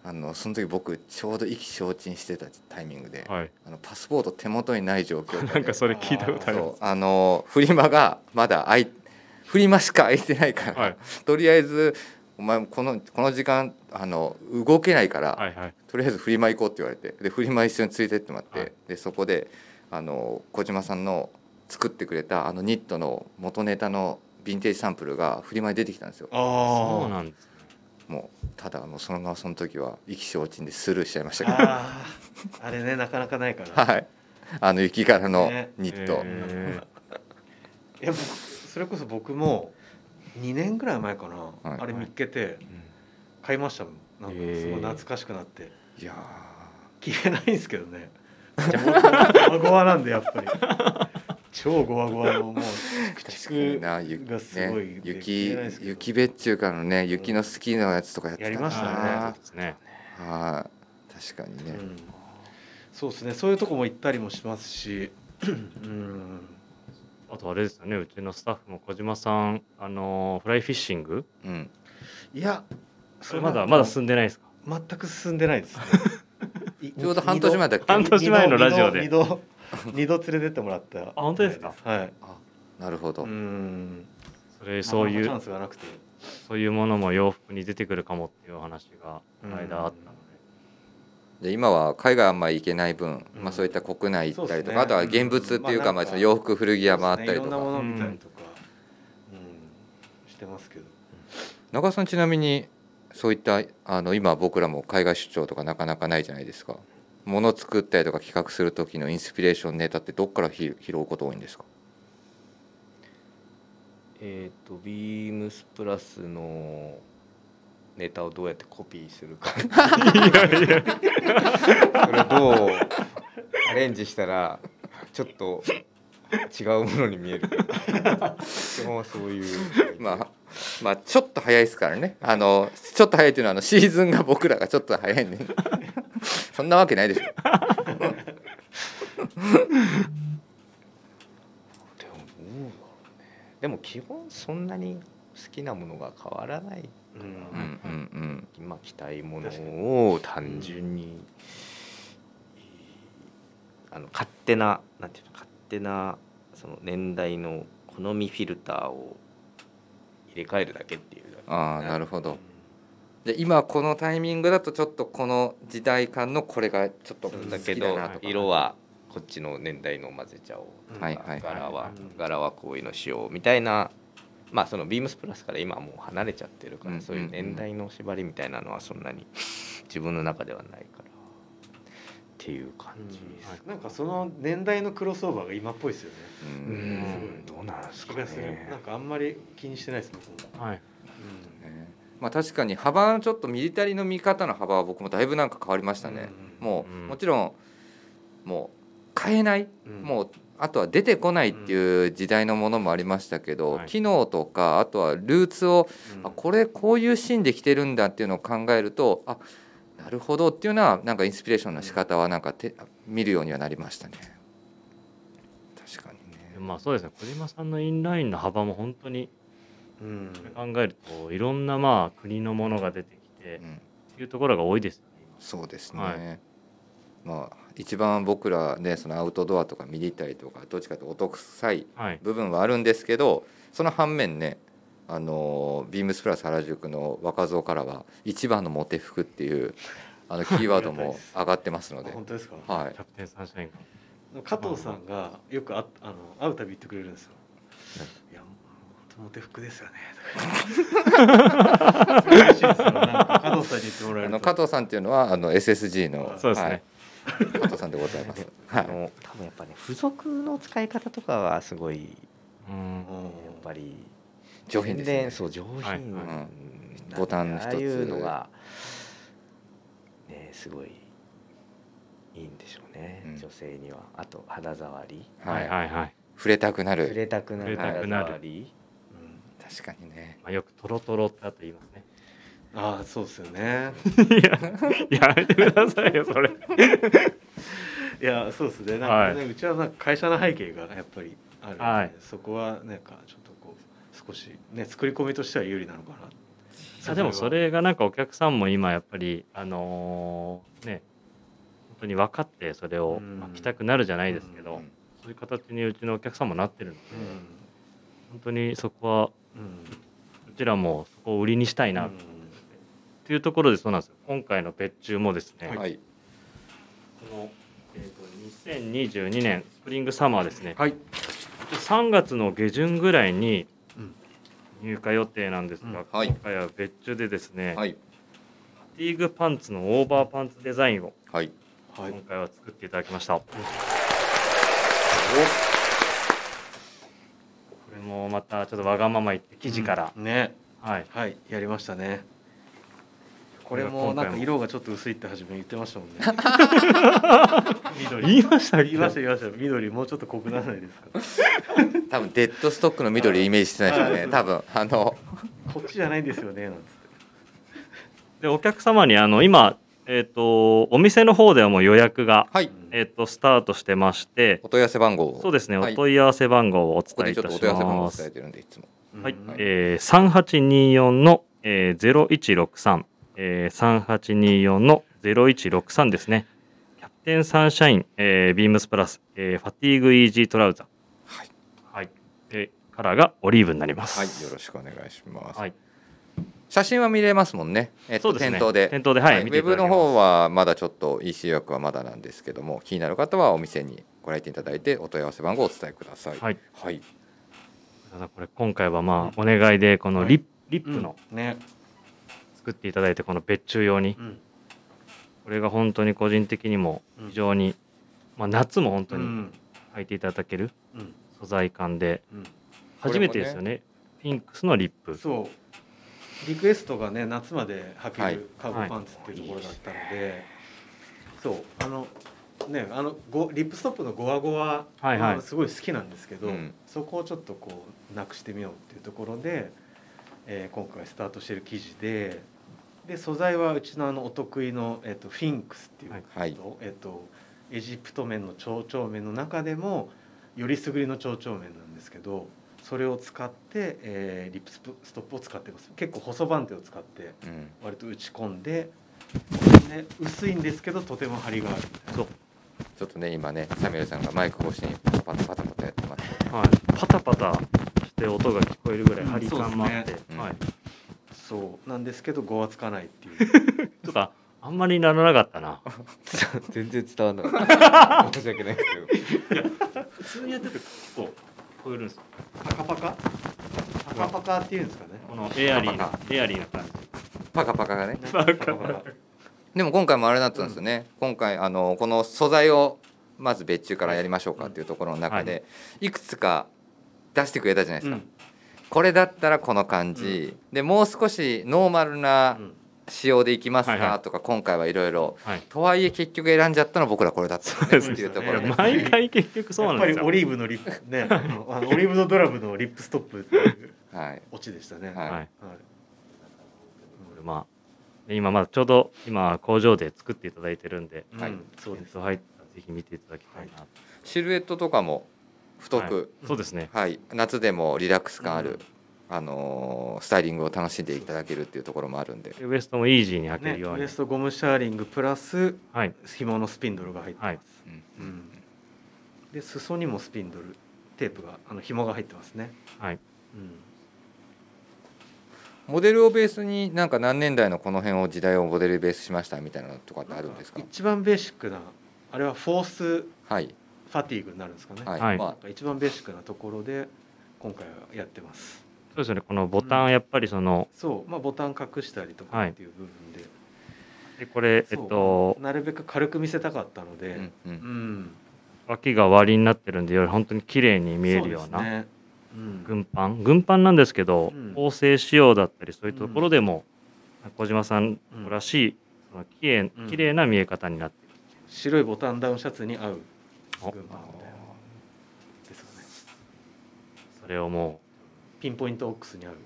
あのその時僕ちょうど意気消沈してたタイミングで、はい。あのパスポート手元にない状況で。*laughs* なんかそれ聞いたことありまそうあのフリマがまだ空いフリマしか空いてないから、すはい。とりあえずお前このこの時間あの動けないから、はいはい。とりあえずフリマ行こうって言われてでフリマ一緒に連れてってもらって、はい。でそこであの小島さんの作ってくれたあのニットの元ネタのヴィンテージサンプルがフリマに出てきたんですよ。そうあなんですねもうただもうそのままその時は意気消沈でスルーしちゃいましたけど。あーあれねなかなかないから、はい。あの雪柄のね。ニット、えいや僕それこそ僕も2年ぐらい前かな、はい。あれ見っけて買いましたもん。なんかすごい懐かしくなって。いや着れないんですけどね。*laughs* ゴワゴワなんでやっぱり超ゴワゴワのもうーな雪がすごいねで雪雪べっちゅうからのね雪のスキーのやつとかやってたなやりましたね。はい確かにね、うん。そうですねそういうとこも行ったりもしますし。うん。あとあれですよねうちのスタッフも小島さんあのーフライフィッシング？うん。いやそれまだまだ進んでないですか？全く進んでないですね。*laughs* いちょうど半年前だっけ？半年前のラジオで *laughs* 二度連れてってもらったあ本当ですか？はい。なるほど、うん。それそういうチャンスがなくて。そういうものも洋服に出てくるかもっていうお話がこの間あったので、で今は海外あんまり行けない分、うん。まあ、そういった国内行ったりとか、あとは現物っていうか,、うん。まあその洋服古着屋回ったりとか、そうですね。いろんなもの見たりとか、うん。してますけど。中尾さんちなみにそういったあの今僕らも海外出張とかなかなかないじゃないですか物作ったりとか企画する時のインスピレーションネタってどっからひ拾うこと多いんですか？えっ、とビームスプラスのネタをどうやってコピーするか。*laughs* それをどうアレンジしたらちょっと違うものに見えるけど基本はそういう。まあまあちょっと早いですからね。あのちょっと早いっていうのはあのシーズンが僕らがちょっと早いんでそんなわけないでしょ。でもどうだろうね。でも基本そんなに好きなものが変わらない。うん。うん。うん。今着たいものを単純に、あの勝手ななんていうの勝手なその年代の好みフィルターを入れ替えるだけっていううんああなるほうんどで今このタイミングだとちょっとこの時代感のこれがちょっと好だけどきだなとか。色はこっちの年代の混ぜちゃおうとか、はいはいはい。柄はうん柄はこういうのしようみたいなまあそのビームスプラスから今はもう離れちゃってるから、うんそういう年代の縛りみたいなのはそんなに自分の中ではないから。っていう感じです、なんかその年代のクロスオーバーが今っぽいですよね。ううん。んん。どうなんですかね。なんかあんまり気にしてないです僕もはい。ねまあ確かに幅のちょっとミリタリーの見方の幅は僕もだいぶなんか変わりましたね、もう、うんもちろんもう変えない、うん。もうあとは出てこないっていう時代のものもありましたけど、はい。機能とかあとはルーツを、うん。あこれこういうシーンで着てるんだっていうのを考えるとあなるほどっていうのはなんかインスピレーションの仕方はなんかて見るようにはなりましたね。確かにね。まあそうですね。小島さんのインラインの幅も本当にうん考えるといろんなまあ国のものが出てきてうん。っていうところが多いですよねそうですね、はい。まあ一番僕らねそのアウトドアとかミリタリーとかどっちかというとお得臭いはい。部分はあるんですけどその反面ねあのビームスプラス原宿の若造からは一番のモテ服っていうあのキーワードも上がってますのあで本当ですか？はい。キャプテンサンシャインが加藤さんがよくああの会うたび言ってくれるんですよ。モテ服ですよね。*laughs* 加藤さんに言ってもらえると。あの加藤さんっていうのはあの SSG のそうですね。はい。加藤さんでございます。はい。あの多分やっぱね付属の使い方とかはすごいうん。うんやっぱり上品ですね。そう上品、はいうんボタン一つ。ああいうのがねすごいいいんでしょうね、うん。女性には。あと肌触り。はい。はい。はい触れたくな触る。れたくなる触れた肌くなる。触り確かにね。まあよくトロトロってあと言いますねああ、そうですよね。いややめてくださいよそれいや、そうですね。なんかね、うちはなんか会社の背景がやっぱりあるので、はいそこはなんかちょっとこう少しね作り込みとしては有利なのかな。あでもそれがなんかお客さんも今やっぱりあのーね本当に分かってそれをうんまあ着たくなるじゃないですけど、うんそういう形にうちのお客さんもなってるので、うん。本当にそこはうん。うちらもそこを売りにしたいなうん。っていうところでそうなん。です今回の別注もですね、はい。この、えー、と2022年スプリングサマーですねはい。3月の下旬ぐらいに入荷予定なん。ですが、うん。はい今回は別注でですね、はい。ファティーグパンツのオーバーパンツデザインを。今。回は作っていただきました、もまたちょっとわがまま言って生地から、うんね。はいはい、やりましたね。これもなんか色がちょっと薄いって初め言ってましたもんね。*laughs* 緑。言いました言いました言いました。緑もうちょっと濃くならないですか？*laughs* 多分デッドストックの緑イメージしてないですよね。は *laughs* い多分あのこっちじゃないんですよねなんつって。でお客様にあの今、えー、とお店の方ではもう予約が、はい。えー、とスタートしてましてお問い合わせ番号をそうですね、はいお問い合わせ番号をおここ伝えいたしでちょっとお問い合わせ番号をます伝えてるんでいつも。はい、うんえー、3824の、えー、0163、えー、3824の0163ですね。キャプテンサンシャイン、えー、ビームスプラス、えー、ファティーグイージートラウザー。はい。はい。で、カラーがオリーブになります。はい。よろしくお願いします。はい。写真は見れますもんね。えっとそうですね店頭で。店頭ではいウェブの方はまだちょっと EC 予約はまだなんですけども、気になる方はお店にご来店いただいてお問い合わせ番号をお伝えください。はい。はい。ただこれ今回はまあお願いでこのリップ,、リップのうんね。作っていただいてこの別注用にうん。これが本当に個人的にも非常に、まあ、夏も本当にうん。履いていただけるうん。素材感でうん。初めてですよねフィンクスのリップそう。リクエストがね夏まで履けはい。るカーゴパンツっていうところだったので、そうあのねあのゴリップストップのゴワゴワはいはい。はすごい好きなんですけど、うん。そこをちょっとこうなくしてみようっていうところで、えー今回スタートしてる生地でで素材はうちのあのお得意の、えっとフィンクスっていう、はい。えっとエジプト麺の蝶々麺の中でもよりすぐりの蝶々麺なんですけどそれを使って、えーリップストップを使ってます。結構細番手を使ってうん。割と打ち込んで、ね、薄いんですけどとても張りがある。そう。ちょっとね今ねサミュエルさんがマイク越しにパタパタパタパタやってます。はい、パタパタして音が聞こえるぐらい張り感もあって、はい、そう。なんですけど語はつかないっていう。*laughs* とかあんまりならなかったな。*laughs* 全然伝わんなかった。申し訳ないですけど。普通にやってて結構聞こえるんですよ。パカパカ？パカパカっていうんですかね。このエアリーなパエアリーな感じ。パカパカがね。パカパカ。でも今回もあれだったんですよね、今回あのこの素材をまず別注からやりましょうかっていうところの中で、い、くつか出してくれたじゃないですか、うん。これだったらこの感じ、でもう少しノーマルなうん仕様でいきますはいはい。かとか今回はいろいろ。はい。とはいえ結局選んじゃったのは僕らこれだったっていうところで。毎回結局そうやっぱりなんですよ。オリーブのリップね。*laughs* あのオリーブのドラムのリップストップっていうはい。オチでしたね。はい。はい。はいこれまあで今まだちょうど今工場で作っていただいてるんで、はい。うんそうです。えっとはい、ぜひ見ていただきたいな、シルエットとかも太く、そうですね。はい。夏でもリラックス感ある、あのースタイリングを楽しんでいただけるっていうところもあるんで。でウエストもイージーに履けねるように、ウエストゴムシャーリングプラスはい。紐のスピンドルが入ってます、はい。うん。うんで裾にもスピンドルテープがあの紐が入ってますね、はい。うん。モデルをベースになんか何年代のこの辺を時代をモデルベースしましたみたいなのとかってあるんですか？一番ベーシックなあれはフォースフはい。ァティーグになるんですかね、はい、はいま一番ベーシックなところで今回はやってますそうですよね。このボタンやっぱりその、そう、まあ、ボタン隠したりとかはい。っていう部分で、でこれえっとなるべく軽く見せたかったのあで、うんううん。ん脇が割りになってるんでより本当に綺麗に見えるような軍パン？軍パンなんですけど、うん。縫製仕様だったりそういったところでも、小島さんらしい、その綺麗うん。綺麗な見え方になっている、白いボタンダウンシャツに合うお軍パンみたいな。ですよね。それをもピンポイントオックスに合うう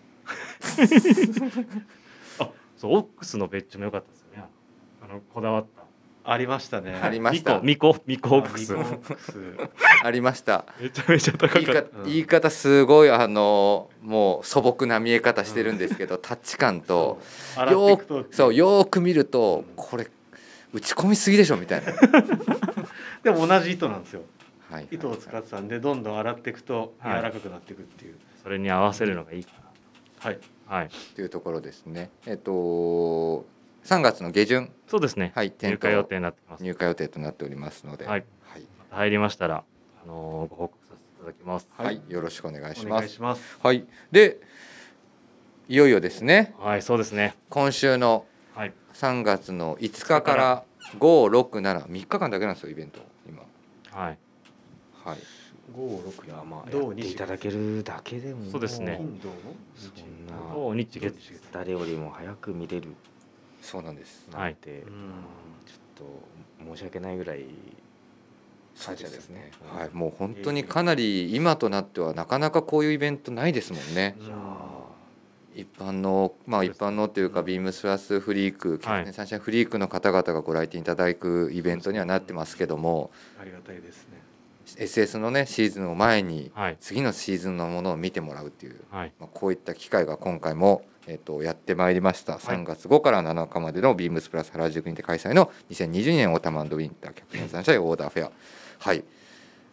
あ *laughs* そうオックスの別注も良かったですよね。あのこだわった。ありましたね。ありました。ミコミコオックス。ありました。めちゃめちゃ高言い方かったうん。言い方すごいあのもう素朴な見え方してるんですけど、タッチ感とそう。洗っていくとそうよーく見るとうんこれ打ち込みすぎでしょみたいな、*laughs* でも同じ糸なんですよ。はい、糸を使ってたんでどんどん洗っていくと柔はいらかくなっていくっていうそれに合わせるのがいいかはい。なはい。というところですね。えっと3月の下旬。そうですね。はい入荷予定になってます。入荷予定となっておりますので。はい。はい、入りましたらあのーご報告させていただきます。はい。よろしくお願いしおます。願いします。はい。でいよいよですね。はいそうですね。今週のはい。3月の5日から5673日間だけなんですよイベント。今。はい。はい五六いやまあ土やっていただけるだけでもそうですね。金土そ日んなお日月誰よりも早く見れる。そうなんです。なんて、うん。ちょっと申し訳ないぐらい感謝ですね。はい、もう本当にかなり今となってはなかなかこういうイベントないですもんね。一般のまあ一般のっていうかビームスプラスフリーク、キャプテンサンシャインフリークの方々がご来店いただくイベントにはなってますけども、ありがたいですね SS のねシーズンを前にはい次のシーズンのものを見てもらうっていう、はいまあこういった機会が今回もえっとやってまいりました。3月5から7日までのビームスプラス原宿にて開催の2022年 Autumn Winter キャプテンサンシャインオーダーフェア。はい。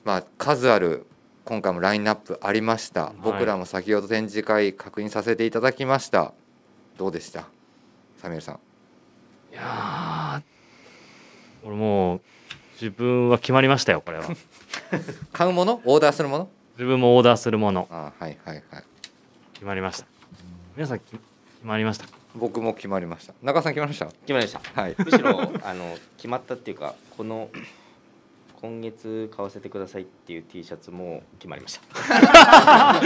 まあ数ある今回もラインナップありました。僕らも先ほど展示会確認させていただきました。どうでした？サミュエルさん。いやー俺もう自分は決まりましたよこれは *laughs* 買うもの？オーダーするもの？自分もオーダーするものあはいはいはい。決まりました皆さんき決まりました？か僕も決まりました。中尾さん決まりました？決まりましたはい。むしろ *laughs* あの決まったっていうかこの今月買わせてくださいっていう T シャツも決まりました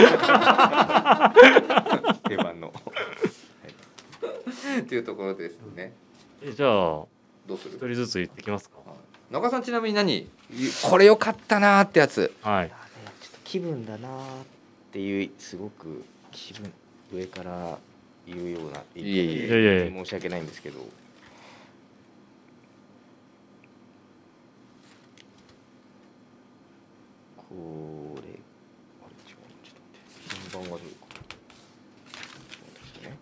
*laughs* 定番のっていうところですね。えじゃあどうする？一？人ずつ言ってきますか？中さんちなみに何？これ良かったなーってやつ。はい。あねちょっと気分だなーっていうすごく気分上から言うようないえいえいやいやいや申し訳ないんですけどこれあれ違うちょっと待って順番がどうかそうですね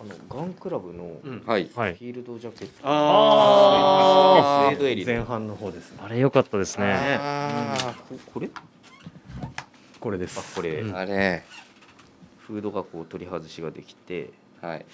あのガンクラブのうん。はい。はい。フィールドジャケット、あー。スウェー。ド襟の前半の方ですね。あれ良かったですね。あここれ？これです。あこれ、うん。ーあれ。フードがこう取り外しができて。はい。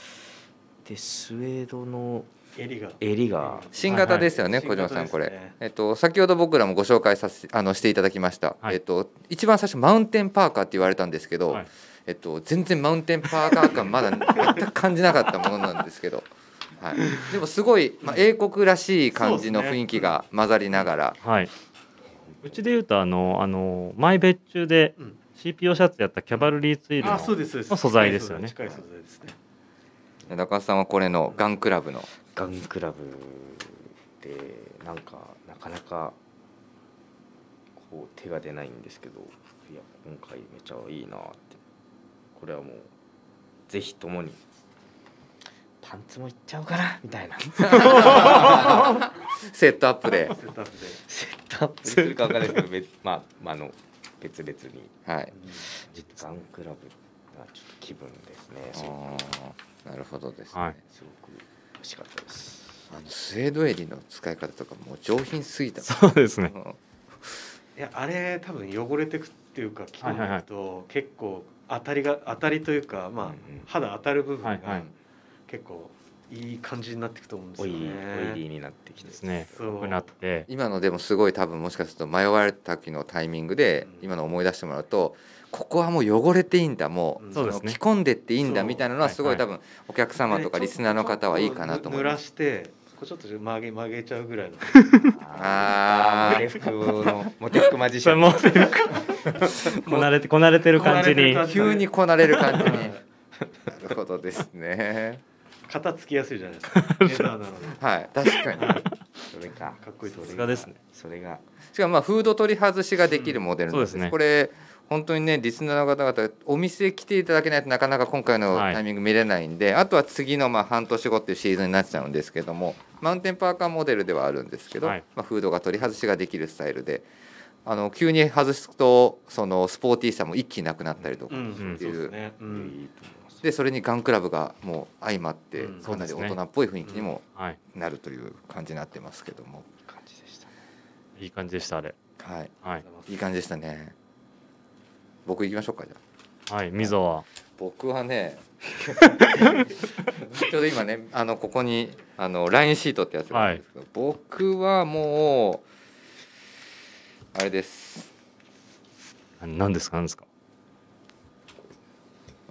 でスウェードの襟が。襟が。新型ですよね、はい小島さんこれ、新型ですね。えっと先ほど僕らもご紹介させあのしていただきました、はい。えっと一番最初マウンテンパーカーって言われたんですけど、はいえっと全然マウンテンパーカー感まだ全く感じなかったものなんですけど、はい、でもすごい、まあ、英国らしい感じの雰囲気が混ざりながら、はい。うちで言うとあのあの前別注でうん CPO シャツやったキャバルリーツイルのあそうですそうです。の素材ですよね。近い素材ですね。中尾さんはこれのガンクラブの。ガンクラブでなんかなかなかこう手が出ないんですけどいや今回めちゃいいなってこれはもうぜひともに。パンツもいっちゃおうかなみたいな。*laughs* セットアップで、セットアップで。セットアップするかわかんないで。すけど別まあ、まあ、あの別々に。はい、ちょっとガンクラブがちょっと気分ですね。あーなるほどですね、はい。すごく美味しかったです。あのスウェード襟の使い方とかもう上品すぎた。そうですね。うん。いやあれ多分汚れてくっていうか着込んではいはいはい。いくと結構当たりが当たりというかまあ肌当たる部分が結構いい感じになっていくと思うんですよね。ーオイリーになってきてですね。そう。なって。今のでもすごい多分もしかすると迷われた時のタイミングでうん。今の思い出してもらうとここはもう汚れていいんだもう、うんそうですね。着込んでっていいんだみたいなのはすごいはい。多分お客様とかリスナーの方はいいかなと思い濡らます。してこうちょっと曲げ曲げちゃうぐらいの。あー。モテ服のモテ服マジシそれャン。もこなれてこなれてる感じに。こなれてる感じ急にこなれる感じに。なるほどですね。肩つきやすいじゃないですか。はい確かに。それか。かっこいいと思いますさすがですね。それがしかもまあフード取り外しができるモデルなんです,、ね。これ本当にねリスナーの方々お店来ていただけないとなかなか今回のはい。タイミング見れないんで、あとは次のまあ半年後っていうシーズンになっちゃうんですけどもマウンテンパーカーモデルではあるんですけど、はい。まあ、フードが取り外しができるスタイルであの急に外すとそのスポーティーさも一気になくなったりとか、うん、ん。そうでそれにガンクラブがもう相まってうんかなり大人っぽい雰囲気にもはい。なるという感じになってますけども、感じでした。ねいい感じでしたあれ。はい、はい。いい感じでしたね。僕行きましょうかじゃあ。はい溝は。僕はね *laughs* ちょうど今ねあのここにあの LINE シートってやつがあるんですけど、僕はもうあれです。な何ですか何ですか？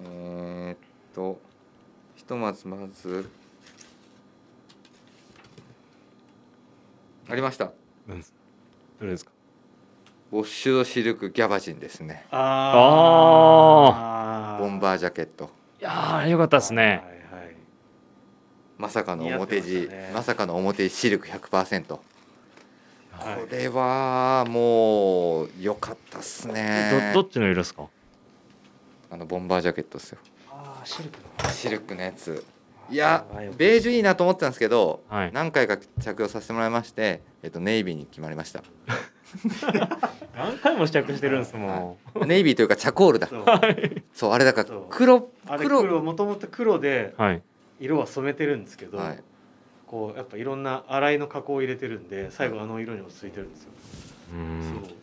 えーっとひとまずまずありました。何です？どれですか？ウォッシュドシルクギャバジンですね。あボンバージャケットいやーよかったですね。はいはい。まさかの表地、ね。まさかの表地シルク100%はい。これはもう良かったっすね。どどっちの色ですか？あのボンバージャケットですよ。ああシルクの。シルクのやつ。いやベージュいいなと思ってたんですけど、はい。何回か着用させてもらいまして、えっと、ネイビーに決まりました *laughs* 何回も試着してるんですもネイビーというかチャコールだ。そう。そうあれだから黒あれ黒。黒もともと黒でんはい。色は染めてるんですけど、はい、こうやっぱいろんな洗いの加工を入れてるんで最後あの色に落ち着いてるんですよ。うーん。そう。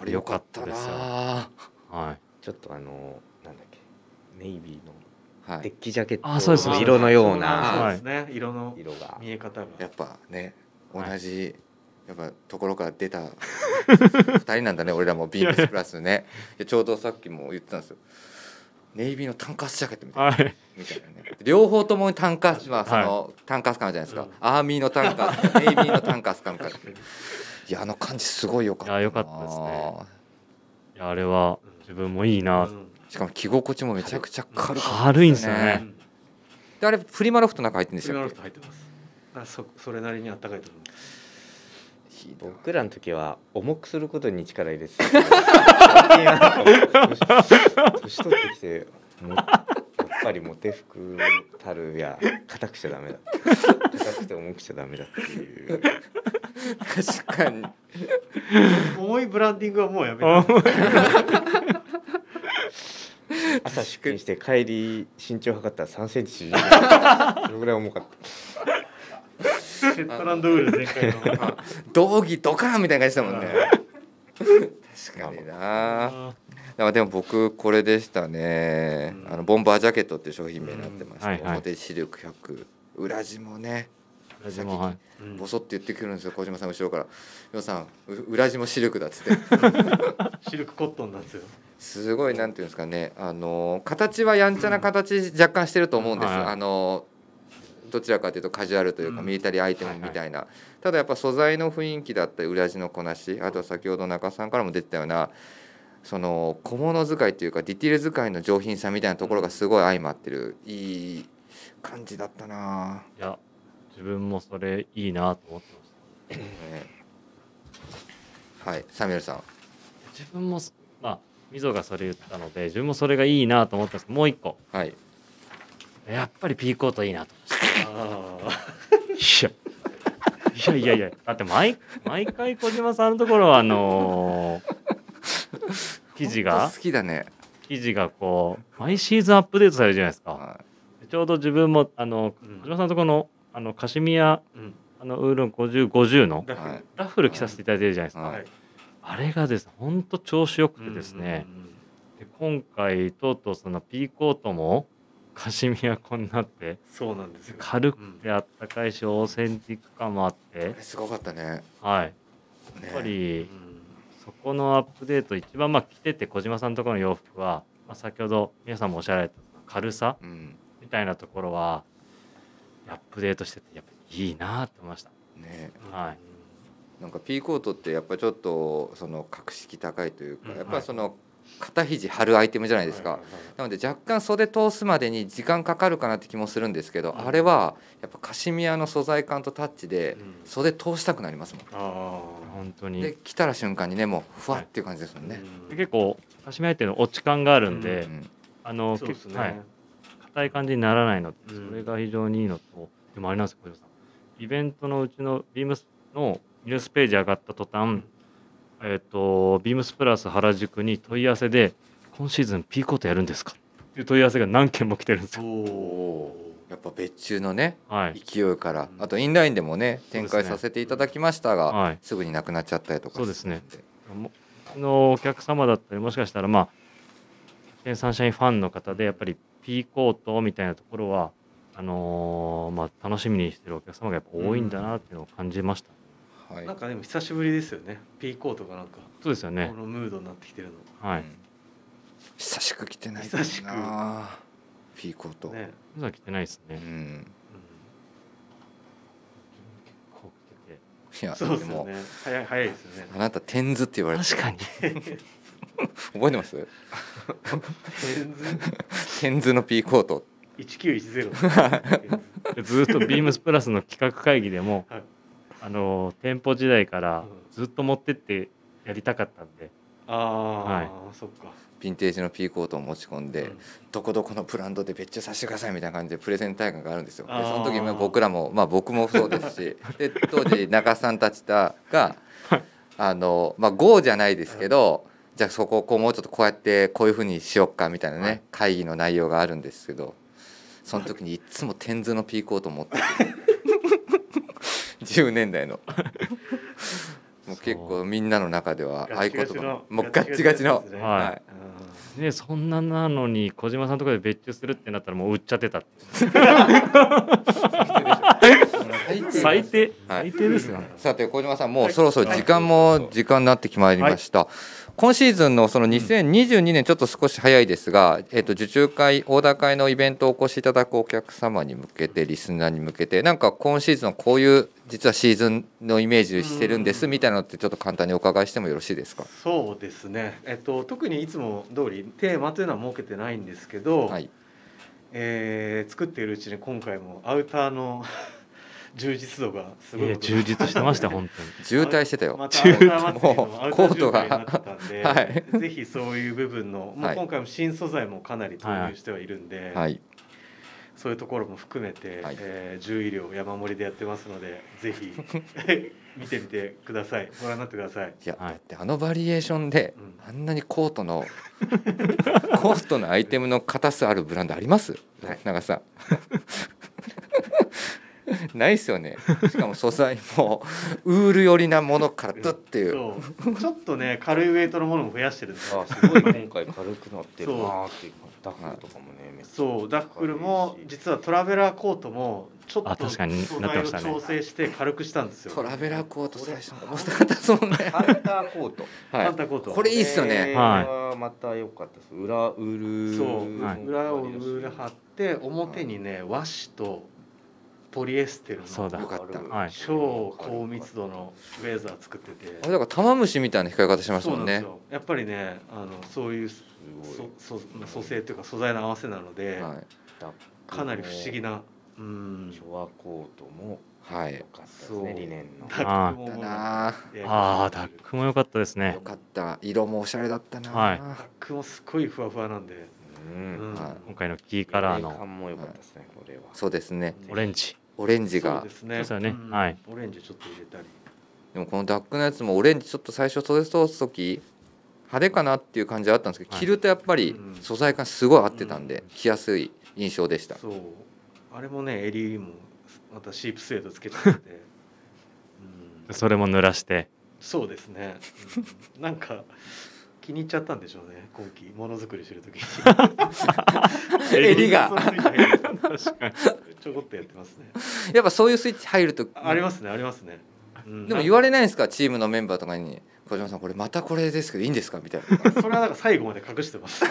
あれ良かったですよ。ははい。ちょっとあのなんだっけ。ネイビーのデッいキジャケットあそうですの色のようそうなですね。色の色が。見え方が。やっぱね同はい。じ、やっぱところから出た *laughs* 二人なんだね俺らもビームスプラスね。ちょうどさっきも言ってたんですよ。ネイビーのタンカスジャケットみたいな。はい。みたいなね。両方ともにタンカスはその、タンカス感あるじゃないですか、うん。アーミーのタンカスかネイビーのタンカス感かいやあの感じすごい良かったな。いや良かったですね。いやあれは自分もいいな。うん。しかも着心地もめちゃくちゃ軽かった軽いんですようねん。であれフリマロフトの中入ってるんでスリマロフト入ってます。そそれなりに暖かいと思います。いな僕らの時は重くすることに力入れてた。年年取ってきてもやっぱりモテ服たるや硬くちゃダメだ。硬くて重くちゃダメだっていう。確かに。重いブランディングはもうやめた。朝出勤して帰り身長測ったら3センチ縮んでた。それぐらい重かったシェットランドウール全開の *laughs* 道着ドカーンみたいな感じだもんね。確かにな。あでもでも僕これでしたね、うん。あのボンバージャケットっていう商品名になってまして、うんはいはい。表視力100裏地もねー私もはい。うん。ボソって言ってくるんですよ小島さん後ろから「よさんう裏地も視力だ」っつって。*laughs* シルクコットンなんですよすごいなんていうんですかね。あの形はやんちゃな形若干してると思うんです、はいあのどちらかというとカジュアルというかうん。ミリタリーアイテムみたいな、ただやっぱ素材の雰囲気だったり裏地のこなしあとは先ほど中さんからも出てたようなその小物使いというかディティール使いの上品さみたいなところがすごい相まってる。いい感じだったな。いや自分もそれいいなと思ってました。ね。はいサミュエルさん。自分もまあみぞがそれ言ったので自分もそれがいいなと思ったんですけどもう一個。はいやっぱりピーコートいいなと。あいや。いやいやいや。だって毎毎回小島さんのところはあのー記事が？好きだね、記事がこう毎シーズンアップデートされるじゃないですか。はちょうど自分もあのうん。小島さんのところのあのカシミヤーうん。あのウールン5050のだからはい。ラッフル着させていただいてるじゃないですか、はい。はいあれがですねほんと調子よくてですね、うんうんで今回とうとうそのピーコートもカシミヤコになって。そうなんですよ。軽くてあったかいしオーセンティック感もあって。すごかったね。はい。ね。やっぱりうん。そこのアップデート一番まあ着てて小島さんのところの洋服は、まあ、先ほど皆さんもおっしゃられた軽さうん。みたいなところはアップデートしててやっぱりいいなって思いました。ね。はい。なんかピーコートってやっぱちょっとその格式高いというか、うん。やっぱりその肩肘張るアイテムじゃないですか、はいはいはい。なので若干袖通すまでに時間かかるかなって気もするんですけど、うん。あれはやっぱカシミヤの素材感とタッチでうん。袖通したくなりますもん、あ本当に。で来たら瞬間にねもうふわっていう感じですもんあね、で結構カシミヤっていうの落ち感があるんで、うんあのそうですね、はい。硬い感じにならないのそれが非常にいいのとでもあれなんですよ小島さん。イベントのうちのビームスのニュースページ上がった途端、えっ、とビームスプラス原宿に問い合わせで今シーズンピーコートやるんですか？っていう問い合わせが何件も来てるんですよ。おやっぱ別注のねはい、勢いから。うん。あとインラインでもね展開させていただきましたが、はい。すぐになくなっちゃったりとか。そうですね。のお客様だったりもしかしたらまあ県サンシャインファンの方でやっぱりピーコートみたいなところはあのーまあ、楽しみにしてるお客様がやっぱ多いんだなっていうのを感じました、はい。なんかでも久しぶりですよね。ピーコートがなんか。そうですよね。このムードになってきてるはい、うん。久しく来てない久しく。なピーコート、のね、まだ来てないですね、うん。こう来ていやそうですでも。よね早い早いですよね。あなたテンズって言われて確かに。*laughs* 覚えてます？テンズテンズのピーコート。1910で *laughs* ずっとビームスプラスの企画会議でも、はいあの店舗時代からうん。ずっと持ってってやりたかったんで、ああ、はい。そっか。ヴィンテージのピーコートを持ち込んで、うん。どこどこのブランドで別注させてくださいみたいな感じでプレゼン大会があるんですよ。でその時も僕らもまあ僕もそうですし *laughs* で当時中さんたちがあのまあ GO じゃないですけどじゃあそこをこうもうちょっとこうやってこういうふうにしよっかみたいなね、はい。会議の内容があるんですけどその時にいっつもテンズのピーコートを持って10年代の。*laughs* もう結構みんなの中では合言葉もうガッチガチのね。はい。そんななのに小島さんのところで別注するってなったらもう売っちゃってた *laughs* 最低はい。最低ですよ、さて小島さんもうそろそろ時間も時間になってきまいりました、今シーズンのその2022年ちょっと少し早いですが、えっと受注会オーダー会のイベントをお越しいただくお客様に向けてリスナーに向けてなんか今シーズンのこういう実はシーズンのイメージしてるんですみたいなのってちょっと簡単にお伺いしてもよろしいですか？そうですね、えっと、特にいつも通りテーマというのは設けてないんですけど、はい。えー作っているうちに今回もアウターの充実度がすいごいや充実してました本当に。*laughs* 渋滞してたよ。また *laughs* もうコートが。はい。ぜひそういう部分の、*laughs* もうはい。今回も新素材もかなり投入してはいるんで、はいそういうところも含めて、はい。えー獣医療山盛りでやってますのでぜひ見てみてください。ご覧になってください。いや、はい。だってあのバリエーションで、うん。あんなにコートのコートのアイテムの硬さあるブランドあります？ない。長さ。ん *laughs* ないっすよね。しかも素材もウール寄りなものからドッっていう。そう。ちょっとね軽いウェイトのものも増やしてるんですすごい今回軽くなってるなーっていうダッフルとかもねめっちゃそうダッフルも実はトラベラーコートもちょっとあ確かに素材を調整して軽くしたんですよ。トラベラーコート最初面白かったですもんね。*laughs* ハンターコート。はい。タコート。これいいっすよね。これはまた良かったです。裏ウールそう、はい裏をウール貼って表にね和紙とポリエステルのそうだ。よかった。はい。超高密度のウェザー作ってて。あれだから玉虫みたいな光り方しましたそうなんですもんねよ。やっぱりねあのそういうそそ素製というか素材の合わせなので、はい。かなり不思議なうん。ショアコートもはい。良かったですそう。ねリネンの。ダックだもなあああダックも良かったですね。よかった。色もおしゃれだったな。はい。ダックもすっごいふわふわなんで、ううん。んはい今回のキーカラーのも良かったですねこれは。そうですね。オレンジオレンジそうがですね。そうですよねんはい。オレンジちょっと入れたり。でもこのダックのやつもオレンジちょっと最初袖通す時派手かなっていう感じはあったんですけど、はい。着るとやっぱりうん。素材感すごい合ってたんで、うん。着やすい印象でした。そう。あれもね襟もまたシープスウェードつけちゃって、うん、それも濡らして。そうですね、うん。なんか気に入っちゃったんでしょうね今季ものづくりしてる時に。*laughs* *laughs* 襟が。*laughs* 確かにちょこっとやってますね。*laughs* やっぱそういうスイッチ入るとありますねありますね、うん。でも言われないんですか？チームのメンバーとかに「小島さんこれまたこれですけどいいんですか?」みたいな。*laughs* それはなんか最後まで隠してます。*laughs*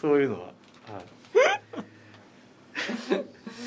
そういうのは、はい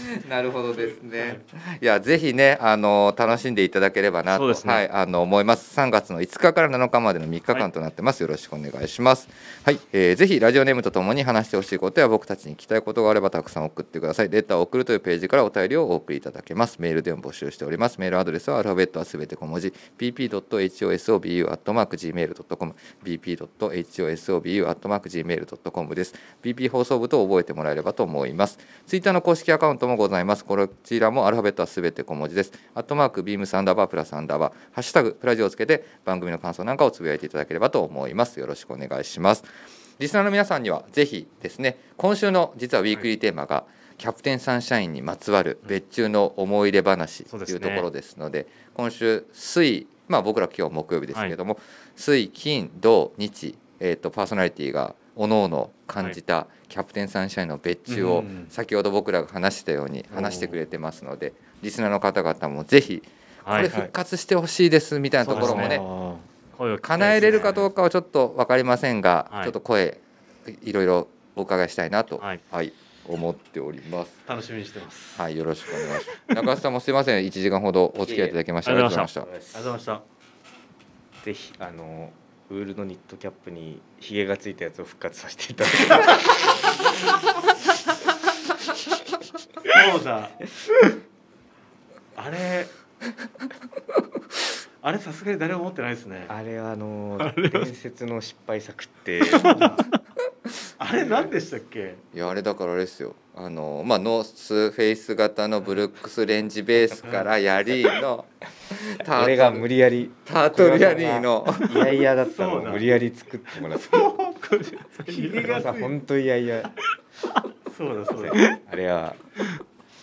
*laughs* なるほどですね。いやぜひねあの楽しんでいただければなと、ねはいあの思います。3月の5日から7日までの3日間となってます。よろしくお願いします。はい、えーぜひラジオネームとともに話してほしいことや僕たちに聞きたいことがあればたくさん送ってください。レターを送るというページからお便りをお送りいただけます。メールでも募集しております。メールアドレスはアルファベットはすべて小文字 pp.hosobu.gmail.com pp.hosobu.gmail.com です。BP 放送部と覚えてもらえればと思います。ツイッターの公式アカウントもございます。こちらもアルファベットはすべて小文字です。アットマークビームサンダーバープラスアンダーバーハッシュタグプラジオをつけて番組の感想なんかをつぶやいていただければと思います。よろしくお願いします。リスナーの皆さんにはぜひですね今週の実はウィークリーテーマが、キャプテンサンシャインにまつわる別注の思い出話というところですので今週水まあ僕ら今日木曜日ですけども、水金土日、えー、とパーソナリティがおのおの感じたキャプテンサンシャインの別注をうん。先ほど僕らが話したように話してくれてますのでリスナーの方々もぜひこはい。れ復活してほしいですみたいなところもね叶えれるかどうかはちょっと分かりませんが、はい。ちょっと声いろいろお伺いしたいなと、はい。はい、思っております。楽しみにしてます。はい、よろしくお願いします。*laughs* 中須さんもすいません、1時間ほどお付き合いいただきましてありがとうございました。ありがとうございました。ぜひあのウールのニットキャップにひげがついたやつを復活させていただきますそうだ。あれあれさすがに誰も持ってないですね。あれはあの伝説の失敗作って *laughs* あれ何でしたっけ？いやあれだからあれですよ。あのまあノースフェイス型のブルックスレンジベースからヤリーの *laughs* タ俺が無理やりタートルヤリーの。いやいやだったの無理やり作ってもらってひげがさ本当いやいや。そうだそうだ。あれは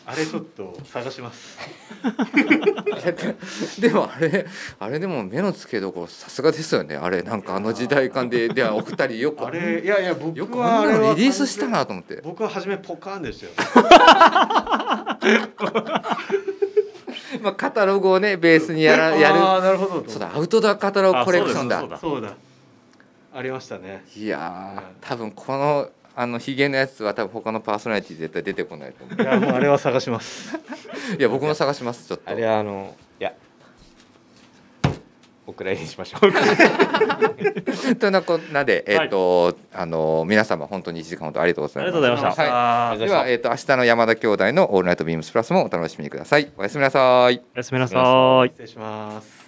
あれちょっと探します。*laughs* でもあれあれでも目の付けどころさすがですよね。あれなんかあの時代感でではお二人よく。あれいやいや僕よくあんはあれリリースしたなと思って。僕は初めポカーンでしたよ。*laughs* まあカタログをねベースにやらやる。ああなるほど。そうだアウトドアカタログコレクションだ。あそうだそうだありましたね。いやー多分このあのヒゲのやつは多分他のパーソナリティ絶対出てこないと思いやもうあれは探しますう *laughs* いや僕も探しますちょっとあれはあのいやお蔵入りにしましょうというなこんなで、えっ、と、あの皆様本当に1時間ほどありがとうございます。ありがとうございました。はありがとうございましたでは、えっ、と明日の山田兄弟のオールナイトビームスプラスもお楽しみにください。おやすみなさい。おやすみなさい。失礼します